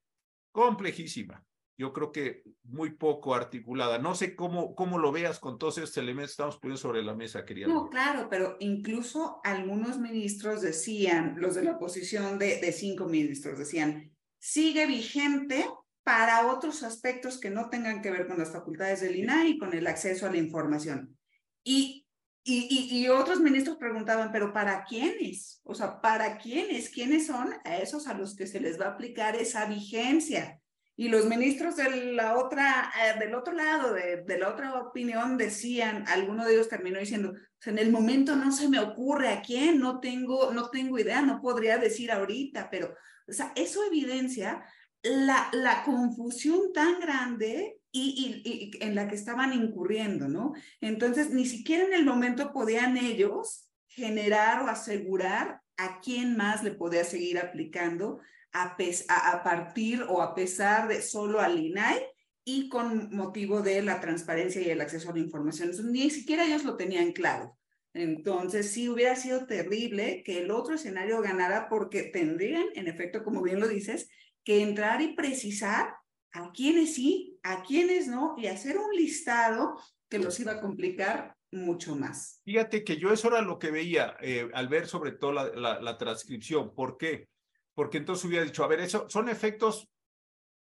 complejísima. Yo creo que muy poco articulada. No sé cómo, cómo lo veas con todos estos elementos que estamos poniendo sobre la mesa, querida. No, claro, pero incluso algunos ministros decían, los de la oposición de, de cinco ministros decían, sigue vigente para otros aspectos que no tengan que ver con las facultades del INAI y con el acceso a la información. Y y, otros ministros preguntaban, pero ¿para quiénes? O sea, ¿para quiénes? ¿Quiénes son a esos a los que se les va a aplicar esa vigencia? Y los ministros de la otra, eh, del otro lado, de, de, la otra opinión, decían, alguno de ellos terminó diciendo, en el momento no se me ocurre a quién, no tengo, no tengo idea, no podría decir ahorita, pero, o sea, eso evidencia la, la confusión tan grande y, en la que estaban incurriendo, ¿no? Entonces, ni siquiera en el momento podían ellos generar o asegurar a quién más le podía seguir aplicando a, a, partir o a pesar de solo al INAI y con motivo de la transparencia y el acceso a la información. ni siquiera ellos lo tenían claro. Entonces, sí hubiera sido terrible que el otro escenario ganara porque tendrían, en efecto, como bien lo dices, que entrar y precisar a quiénes sí, a quiénes no, y hacer un listado que los iba a complicar mucho más. Fíjate que yo eso era lo que veía eh, al ver sobre todo la, transcripción. ¿Por qué? Porque entonces hubiera dicho, a ver, eso son efectos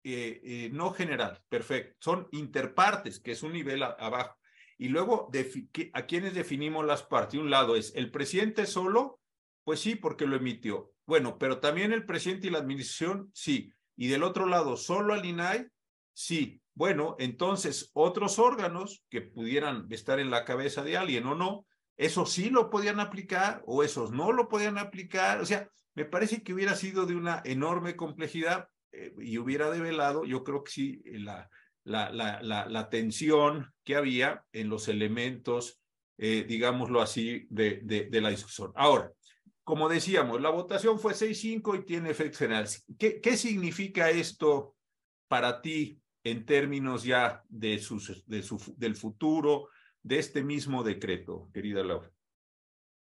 eh, eh, no general, perfecto, son interpartes, que es un nivel abajo. Y luego, ¿a quiénes definimos las partes? Un lado es el presidente solo, pues sí, porque lo emitió. Bueno, pero también el presidente y la administración, sí. Y del otro lado, solo al INAI, sí. Bueno, entonces otros órganos que pudieran estar en la cabeza de alguien o no, esos sí lo podían aplicar o esos no lo podían aplicar. O sea, me parece que hubiera sido de una enorme complejidad eh, y hubiera develado, yo creo que sí, la, la, la, la, tensión que había en los elementos, eh, digámoslo así, de, de la discusión. Ahora, como decíamos, la votación fue 6-5 y tiene efectos generales. ¿Qué, ¿Qué, significa esto para ti en términos ya de, sus, de su, del futuro de este mismo decreto, querida Laura?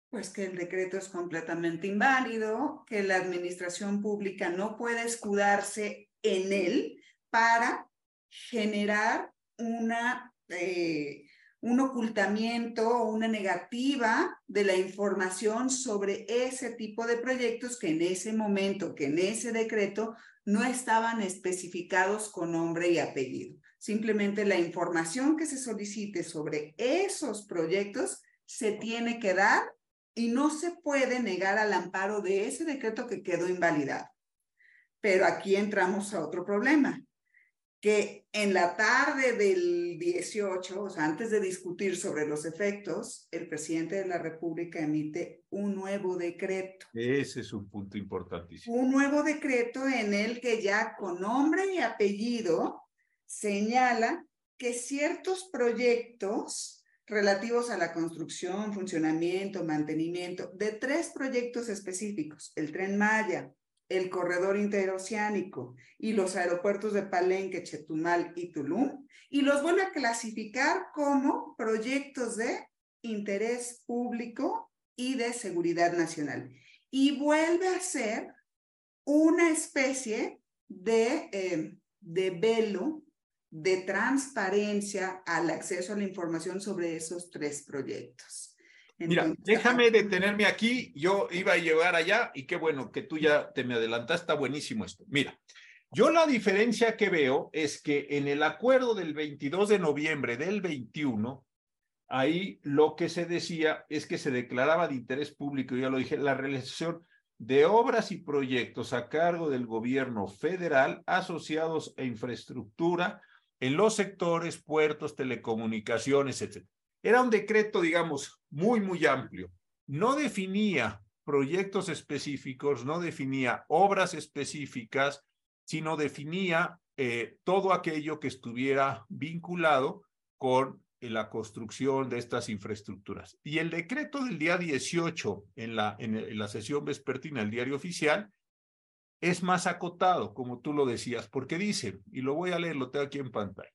Pues que el decreto es completamente inválido, que la administración pública no puede escudarse en él para generar una eh, un ocultamiento o una negativa de la información sobre ese tipo de proyectos que en ese momento, que en ese decreto no estaban especificados con nombre y apellido. Simplemente la información que se solicite sobre esos proyectos se tiene que dar y no se puede negar al amparo de ese decreto que quedó invalidado. Pero aquí entramos a otro problema que en la tarde del 18, o sea, antes de discutir sobre los efectos, el presidente de la República emite un nuevo decreto. Ese es un punto importantísimo. Un nuevo decreto en el que ya con nombre y apellido señala que ciertos proyectos relativos a la construcción, funcionamiento, mantenimiento de tres proyectos específicos, el tren Maya, el corredor interoceánico y los aeropuertos de Palenque, Chetumal y Tulum, y los vuelve a clasificar como proyectos de interés público y de seguridad nacional. Y vuelve a ser una especie de, eh, de velo de transparencia al acceso a la información sobre esos tres proyectos. Mira, déjame detenerme aquí. Yo iba a llegar allá y qué bueno que tú ya te me adelantaste. Está buenísimo esto. Mira, yo la diferencia que veo es que en el acuerdo del 22 de noviembre del 21, ahí lo que se decía es que se declaraba de interés público, ya lo dije, la realización de obras y proyectos a cargo del gobierno federal asociados a infraestructura en los sectores puertos, telecomunicaciones, etc. Era un decreto, digamos, muy, muy amplio. No definía proyectos específicos, no definía obras específicas, sino definía eh, todo aquello que estuviera vinculado con la construcción de estas infraestructuras. Y el decreto del día 18 en la, en la sesión vespertina del diario oficial es más acotado, como tú lo decías, porque dice, y lo voy a leer, lo tengo aquí en pantalla,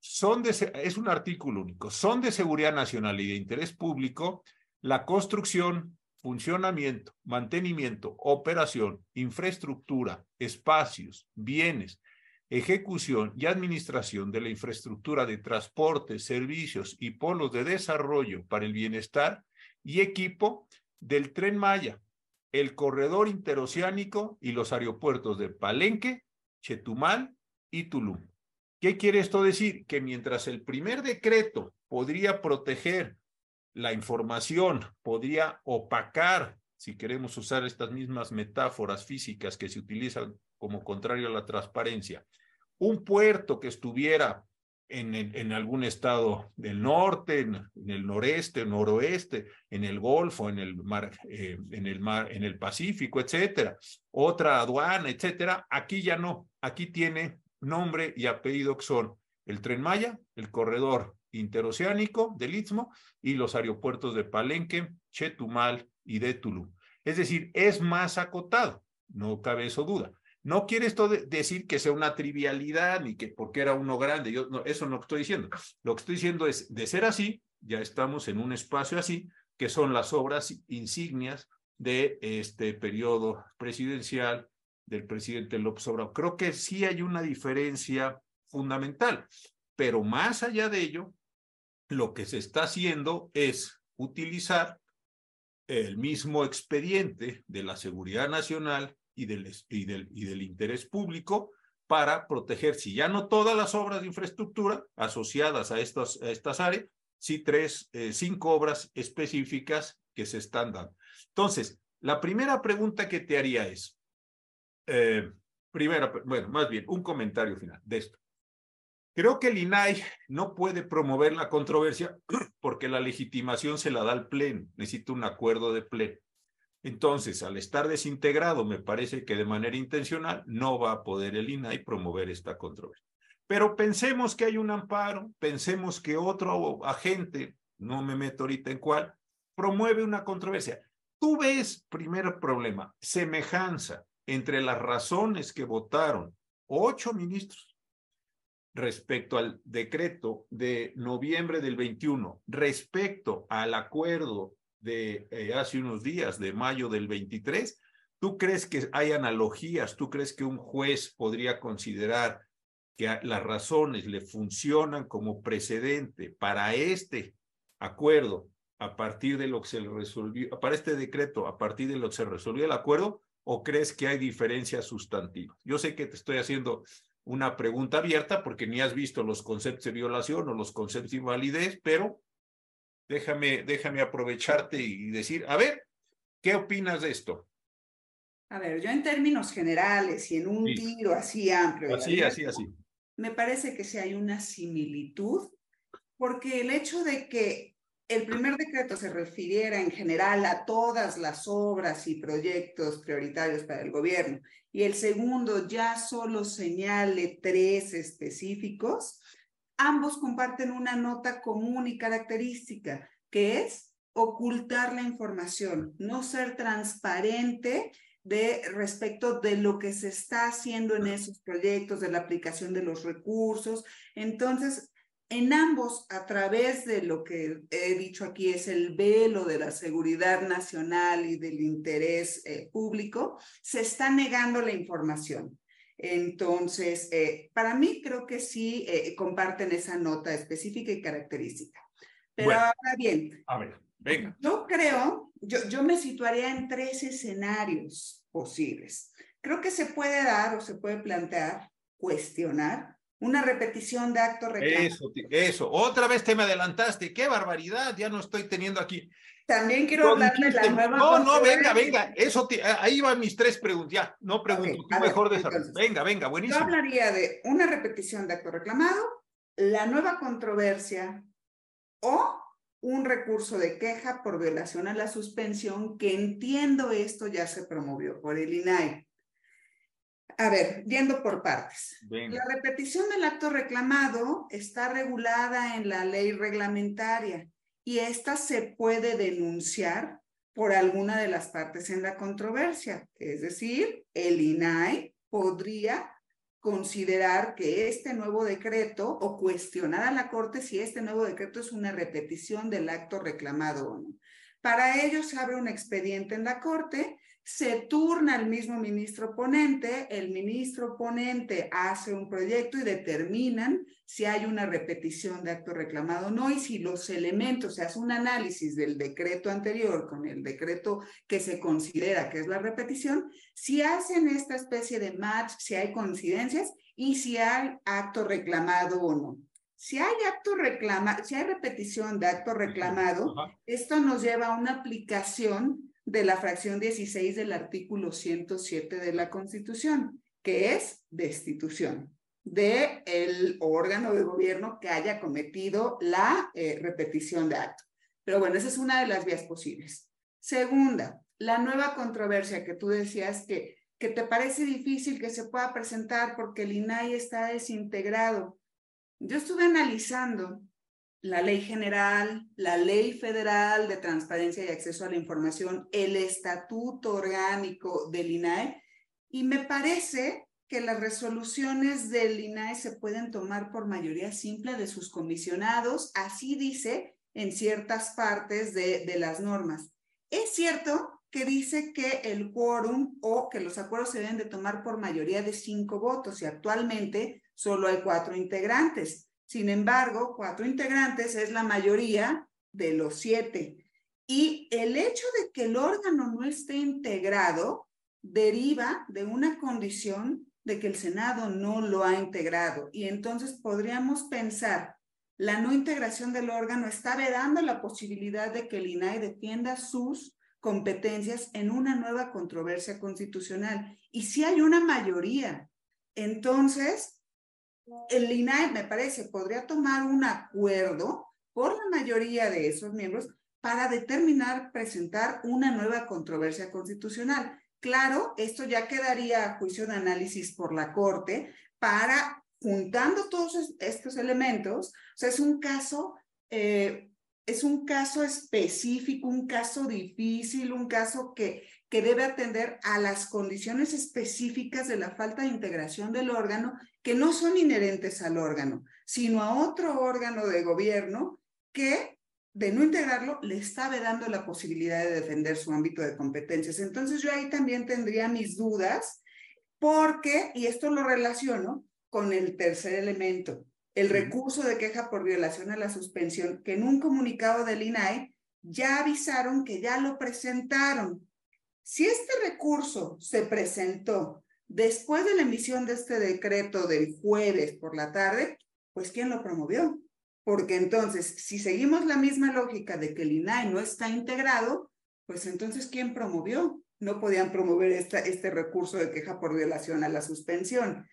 son de, es un artículo único, son de seguridad nacional y de interés público la construcción, funcionamiento, mantenimiento, operación, infraestructura, espacios, bienes, ejecución y administración de la infraestructura de transporte, servicios y polos de desarrollo para el bienestar y equipo del tren Maya, el corredor interoceánico y los aeropuertos de Palenque, Chetumal y Tulum. ¿Qué quiere esto decir? Que mientras el primer decreto podría proteger la información, podría opacar, si queremos usar estas mismas metáforas físicas que se utilizan como contrario a la transparencia, un puerto que estuviera en, algún estado del norte, en, el noreste, noroeste, en el Golfo, en el mar, eh, en el mar, en el Pacífico, etcétera, otra aduana, etcétera, aquí ya no, aquí tiene nombre y apellido que son el Tren Maya, el corredor interoceánico del Istmo y los aeropuertos de Palenque, Chetumal y de Tulum. Es decir, es más acotado, no cabe eso duda. No quiere esto decir que sea una trivialidad ni que porque era uno grande, yo no, eso no estoy diciendo. Lo que estoy diciendo es, de ser así, ya estamos en un espacio así, que son las obras insignias de este periodo presidencial del presidente López Obrador. Creo que sí hay una diferencia fundamental, pero más allá de ello, lo que se está haciendo es utilizar el mismo expediente de la seguridad nacional y del, y del, y del interés público para proteger, si ya no todas las obras de infraestructura asociadas a estas, a estas áreas, sí tres, eh, cinco obras específicas que se están dando. Entonces, la primera pregunta que te haría es, eh, primera, bueno, más bien, un comentario final de esto. Creo que el INAI no puede promover la controversia porque la legitimación se la da al Pleno, necesita un acuerdo de Pleno. Entonces, al estar desintegrado, me parece que de manera intencional no va a poder el INAI promover esta controversia. Pero pensemos que hay un amparo, pensemos que otro agente, no me meto ahorita en cuál, promueve una controversia. Tú ves, primer problema, semejanza entre las razones que votaron ocho ministros respecto al decreto de noviembre del 21, respecto al acuerdo de eh, hace unos días, de mayo del 23, ¿tú crees que hay analogías? ¿Tú crees que un juez podría considerar que las razones le funcionan como precedente para este acuerdo a partir de lo que se resolvió, para este decreto, a partir de lo que se resolvió el acuerdo? O crees que hay diferencias sustantivas? Yo sé que te estoy haciendo una pregunta abierta porque ni has visto los conceptos de violación o los conceptos de invalidez, pero déjame, déjame aprovecharte y decir, a ver, ¿qué opinas de esto? A ver, yo en términos generales y en un tiro así amplio. Así, así, así. Me parece que sí hay una similitud, porque el hecho de que el primer decreto se refiriera en general a todas las obras y proyectos prioritarios para el gobierno y el segundo ya solo señale tres específicos, ambos comparten una nota común y característica, que es ocultar la información, no ser transparente respecto de lo que se está haciendo en esos proyectos, de la aplicación de los recursos. Entonces, en ambos, a través de lo que he dicho aquí, es el velo de la seguridad nacional y del interés eh, público, se está negando la información. Entonces, eh, para mí creo que sí eh, comparten esa nota específica y característica. Pero ahora bien, a ver, venga. Yo creo, yo, yo me situaría en tres escenarios posibles. Creo que se puede dar o se puede plantear, cuestionar una repetición de acto reclamado. Eso, eso. Otra vez te me adelantaste. ¡Qué barbaridad! Ya no estoy teniendo aquí. También quiero hablar de la nueva. No, no, venga, venga. Eso ahí van mis tres preguntas. Ya, no pregunto. tú mejor de Venga, venga, buenísimo. Yo hablaría de una repetición de acto reclamado, la nueva controversia o un recurso de queja por violación a la suspensión, que entiendo esto ya se promovió por el INAI. A ver, viendo por partes. La repetición del acto reclamado está regulada en la ley reglamentaria y esta se puede denunciar por alguna de las partes en la controversia. Es decir, el INAI podría considerar que este nuevo decreto o cuestionar a la Corte si este nuevo decreto es una repetición del acto reclamado o no. Para ello se abre un expediente en la Corte se turna al mismo ministro ponente, el ministro ponente hace un proyecto y determinan si hay una repetición de acto reclamado o no y si los elementos, se hace un análisis del decreto anterior con el decreto que se considera que es la repetición, si hacen esta especie de match, si hay coincidencias y si hay acto reclamado o no. Si hay acto reclama, si hay repetición de acto reclamado, esto nos lleva a una aplicación de la fracción 16 del artículo 107 de la Constitución, que es destitución del el órgano de gobierno que haya cometido la eh, repetición de acto. Pero bueno, esa es una de las vías posibles. Segunda, la nueva controversia que tú decías que, que te parece difícil que se pueda presentar porque el INAI está desintegrado. Yo estuve analizando la ley general, la ley federal de transparencia y acceso a la información, el estatuto orgánico del INAE, y me parece que las resoluciones del INAE se pueden tomar por mayoría simple de sus comisionados, así dice en ciertas partes de, de las normas. Es cierto que dice que el quórum o que los acuerdos se deben de tomar por mayoría de cinco votos y actualmente solo hay cuatro integrantes. Sin embargo, cuatro integrantes es la mayoría de los siete. Y el hecho de que el órgano no esté integrado deriva de una condición de que el Senado no lo ha integrado. Y entonces podríamos pensar, la no integración del órgano está vedando la posibilidad de que el INAI defienda sus competencias en una nueva controversia constitucional. Y si hay una mayoría, entonces el INAE, me parece, podría tomar un acuerdo por la mayoría de esos miembros para determinar presentar una nueva controversia constitucional. Claro, esto ya quedaría a juicio de análisis por la Corte para, juntando todos estos elementos, o sea, es un caso, eh, es un caso específico, un caso difícil, un caso que, que debe atender a las condiciones específicas de la falta de integración del órgano que no son inherentes al órgano, sino a otro órgano de gobierno que, de no integrarlo, le está vedando la posibilidad de defender su ámbito de competencias. Entonces yo ahí también tendría mis dudas, porque, y esto lo relaciono con el tercer elemento, el recurso de queja por violación a la suspensión, que en un comunicado del INAI ya avisaron que ya lo presentaron. Si este recurso se presentó Después de la emisión de este decreto del jueves por la tarde, pues ¿quién lo promovió? Porque entonces, si seguimos la misma lógica de que el INAI no está integrado, pues entonces ¿quién promovió? No podían promover esta, este recurso de queja por violación a la suspensión,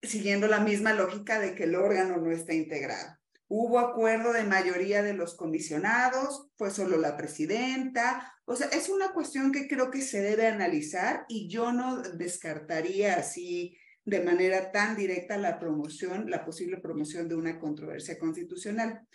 siguiendo la misma lógica de que el órgano no está integrado. Hubo acuerdo de mayoría de los comisionados, fue solo la presidenta. O sea, es una cuestión que creo que se debe analizar y yo no descartaría así de manera tan directa la promoción, la posible promoción de una controversia constitucional.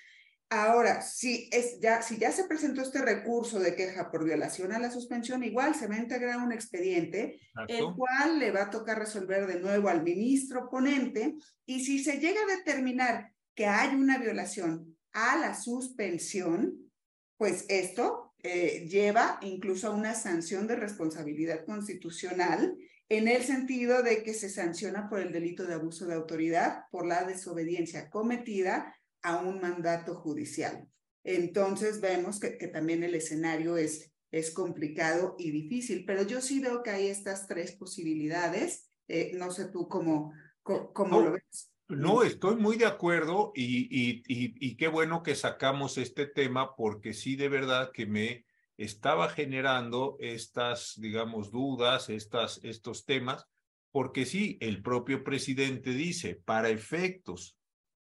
Ahora, si, es ya, si ya se presentó este recurso de queja por violación a la suspensión, igual se va a integrar un expediente, el cual le va a tocar resolver de nuevo al ministro ponente, y si se llega a determinar que hay una violación a la suspensión, pues esto eh, lleva incluso a una sanción de responsabilidad constitucional en el sentido de que se sanciona por el delito de abuso de autoridad por la desobediencia cometida a un mandato judicial. Entonces vemos que, también el escenario es, es complicado y difícil, pero yo sí veo que hay estas tres posibilidades. Eh, no sé tú cómo, cómo, lo ves. No, estoy muy de acuerdo y, y, y, qué bueno que sacamos este tema porque sí de verdad que me estaba generando estas, digamos, dudas, estas, estos temas, porque sí, el propio presidente dice, para efectos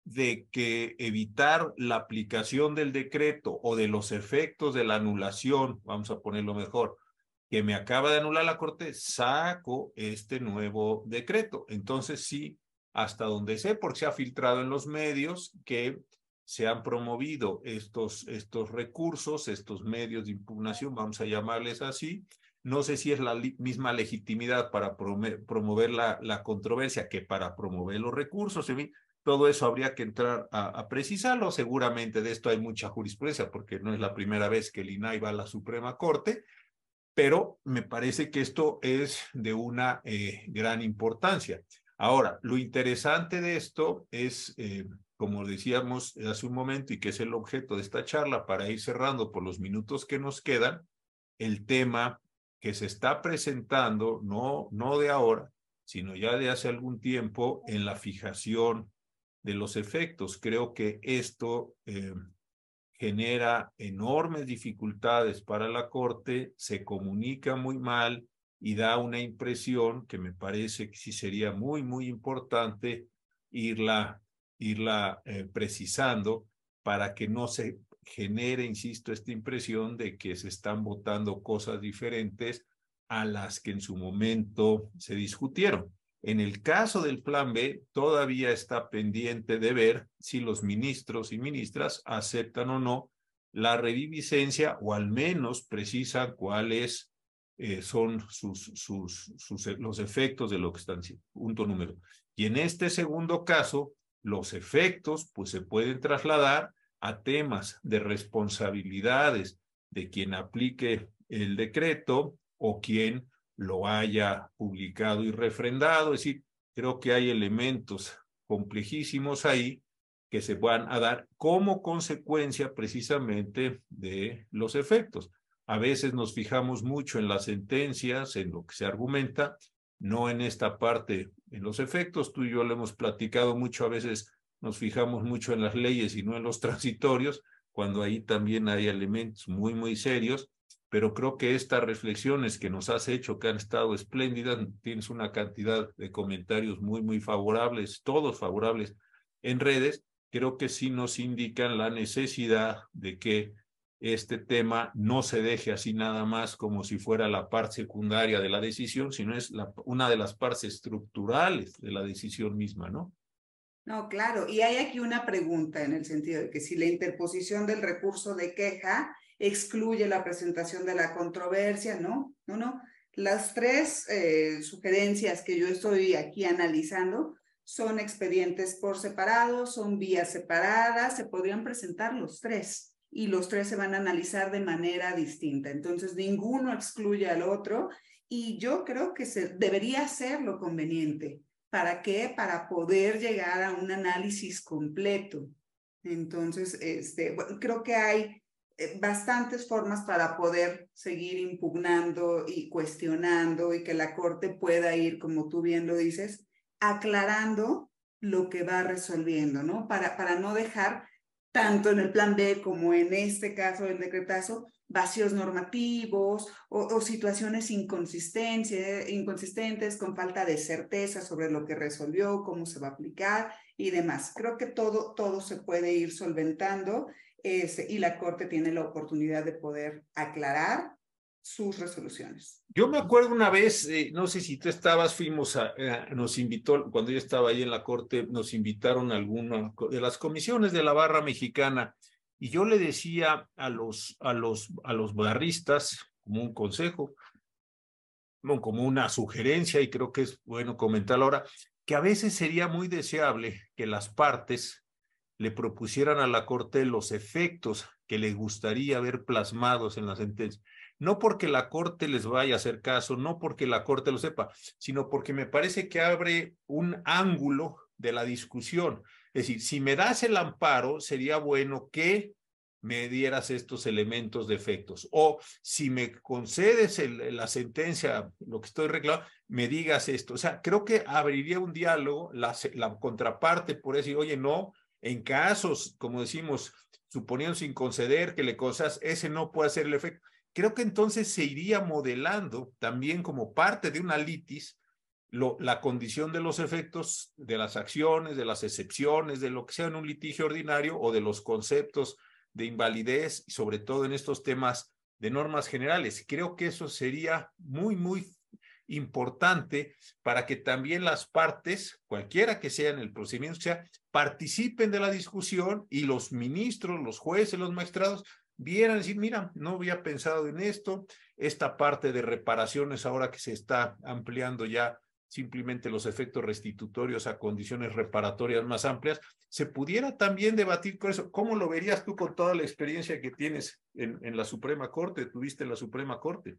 de que evitar la aplicación del decreto o de los efectos de la anulación, vamos a ponerlo mejor, que me acaba de anular la Corte, saco este nuevo decreto. Entonces sí, hasta donde sé, porque se ha filtrado en los medios que se han promovido estos, estos recursos, estos medios de impugnación, vamos a llamarles así. No sé si es la misma legitimidad para promover la, la controversia que para promover los recursos. En fin, todo eso habría que entrar a, precisarlo. Seguramente de esto hay mucha jurisprudencia porque no es la primera vez que el INAI va a la Suprema Corte, pero me parece que esto es de una eh, gran importancia. Ahora, lo interesante de esto es, eh, como decíamos hace un momento y que es el objeto de esta charla para ir cerrando por los minutos que nos quedan, el tema que se está presentando, no, no de ahora, sino ya de hace algún tiempo en la fijación de los efectos. Creo que esto eh, genera enormes dificultades para la Corte, se comunica muy mal y da una impresión que me parece que sí sería muy, muy importante irla, irla eh, precisando para que no se genere, insisto, esta impresión de que se están votando cosas diferentes a las que en su momento se discutieron. En el caso del plan B, todavía está pendiente de ver si los ministros y ministras aceptan o no la reviviscencia o al menos precisan cuáles eh, son sus, sus, los efectos de lo que están diciendo. Punto número. Y en este segundo caso, los efectos pues se pueden trasladar a temas de responsabilidades de quien aplique el decreto o quien lo haya publicado y refrendado. Es decir, creo que hay elementos complejísimos ahí que se van a dar como consecuencia precisamente de los efectos. A veces nos fijamos mucho en las sentencias, en lo que se argumenta, no en esta parte, en los efectos. Tú y yo lo hemos platicado mucho, a veces nos fijamos mucho en las leyes y no en los transitorios, cuando ahí también hay elementos muy, muy serios pero creo que estas reflexiones que nos has hecho, que han estado espléndidas, tienes una cantidad de comentarios muy, muy favorables, todos favorables en redes, creo que sí nos indican la necesidad de que este tema no se deje así nada más como si fuera la parte secundaria de la decisión, sino es una de las partes estructurales de la decisión misma, ¿no? No, claro. Y hay aquí una pregunta en el sentido de que si la interposición del recurso de queja excluye la presentación de la controversia, ¿no? No, no. Las tres eh, sugerencias que yo estoy aquí analizando son expedientes por separado, son vías separadas, se podrían presentar los tres y los tres se van a analizar de manera distinta. Entonces, ninguno excluye al otro y yo creo que se debería ser lo conveniente. ¿Para qué? Para poder llegar a un análisis completo. Entonces, este, creo que hay eh, bastantes formas para poder seguir impugnando y cuestionando y que la Corte pueda ir, como tú bien lo dices, aclarando lo que va resolviendo, ¿no? Para, para no dejar tanto en el plan B como en este caso del decretazo, vacíos normativos o, situaciones inconsistentes con falta de certeza sobre lo que resolvió, cómo se va a aplicar y demás. Creo que todo, todo se puede ir solventando y la Corte tiene la oportunidad de poder aclarar sus resoluciones. Yo me acuerdo una vez, eh, no sé si tú estabas, fuimos a, eh, nos invitó, cuando yo estaba ahí en la Corte, nos invitaron a alguna de las comisiones de la barra mexicana Y yo le decía a los, a los, a los barristas, como un consejo, como una sugerencia, y creo que es bueno comentarlo ahora, que a veces sería muy deseable que las partes le propusieran a la Corte los efectos que les gustaría ver plasmados en la sentencia. No porque la Corte les vaya a hacer caso, no porque la Corte lo sepa, sino porque me parece que abre un ángulo de la discusión. Es decir, si me das el amparo, sería bueno que me dieras estos elementos de efectos. O si me concedes la sentencia, lo que estoy reclamando, me digas esto. O sea, creo que abriría un diálogo, la, contraparte por decir, oye, no, en casos, como decimos, suponiendo sin conceder que le cosas, ese no puede ser el efecto. Creo que entonces se iría modelando también como parte de una litis la condición de los efectos de las acciones, de las excepciones, de lo que sea en un litigio ordinario o de los conceptos de invalidez, sobre todo en estos temas de normas generales. Creo que eso sería muy, muy importante para que también las partes, cualquiera que sea en el procedimiento, sea, participen de la discusión y los ministros, los jueces, los magistrados vieran decir, mira, no había pensado en esto, esta parte de reparaciones ahora que se está ampliando ya simplemente los efectos restitutorios a condiciones reparatorias más amplias, se pudiera también debatir con eso. ¿Cómo lo verías tú con toda la experiencia que tienes en, en la Suprema Corte, tuviste en la Suprema Corte?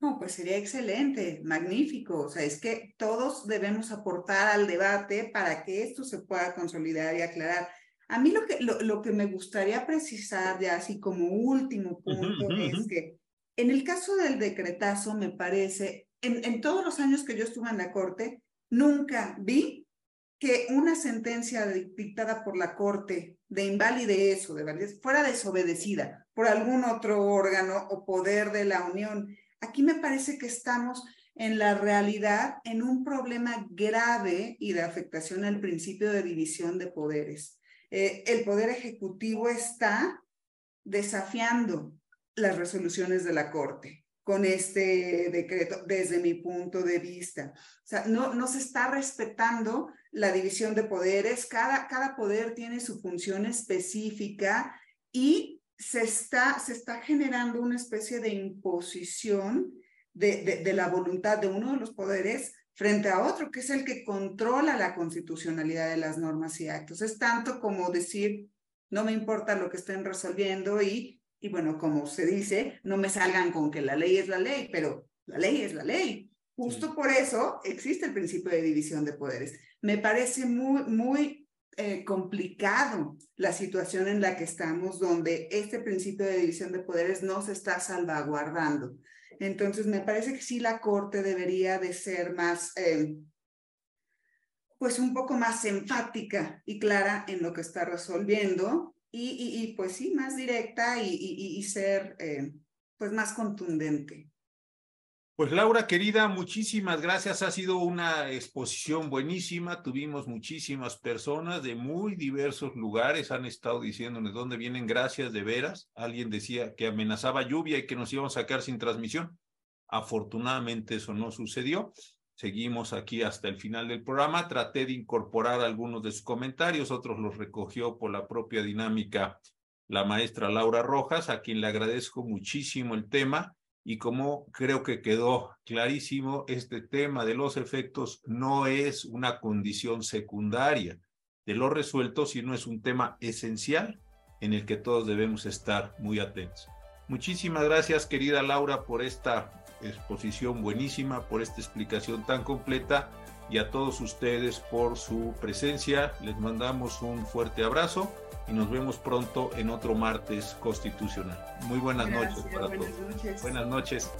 No, pues sería excelente, magnífico. O sea, es que todos debemos aportar al debate para que esto se pueda consolidar y aclarar. A mí lo que, lo, lo que me gustaría precisar ya así como último punto es que en el caso del decretazo me parece en, en todos los años que yo estuve en la Corte, nunca vi que una sentencia dictada por la Corte de invalidez o de validez fuera desobedecida por algún otro órgano o poder de la Unión. Aquí me parece que estamos en la realidad en un problema grave y de afectación al principio de división de poderes. Eh, el poder ejecutivo está desafiando las resoluciones de la Corte con este decreto desde mi punto de vista. O sea, no, se está respetando la división de poderes, cada, cada poder tiene su función específica y se está, se está generando una especie de imposición de, de, de la voluntad de uno de los poderes frente a otro, que es el que controla la constitucionalidad de las normas y actos. Es tanto como decir, no me importa lo que estén resolviendo y y bueno, como se dice, no me salgan con que la ley es la ley, pero la ley es la ley. Justo por eso existe el principio de división de poderes. Me parece muy, muy eh, complicado la situación en la que estamos, donde este principio de división de poderes no se está salvaguardando. Entonces, me parece que sí la Corte debería de ser más, eh, pues un poco más enfática y clara en lo que está resolviendo y, y, pues sí, más directa y, y ser eh, pues más contundente. Pues Laura, querida, muchísimas gracias. Ha sido una exposición buenísima. Tuvimos muchísimas personas de muy diversos lugares. Han estado diciéndonos dónde vienen. Gracias de veras. Alguien decía que amenazaba lluvia y que nos íbamos a sacar sin transmisión. Afortunadamente eso no sucedió. Seguimos aquí hasta el final del programa. Traté de incorporar algunos de sus comentarios, otros los recogió por la propia dinámica la maestra Laura Rojas, a quien le agradezco muchísimo el tema y como creo que quedó clarísimo, este tema de los efectos no es una condición secundaria de lo resuelto, sino es un tema esencial en el que todos debemos estar muy atentos. Muchísimas gracias, querida Laura, por esta exposición buenísima, por esta explicación tan completa y a todos ustedes por su presencia. Les mandamos un fuerte abrazo y nos vemos pronto en otro martes constitucional. Muy buenas noches para todos. Buenas noches.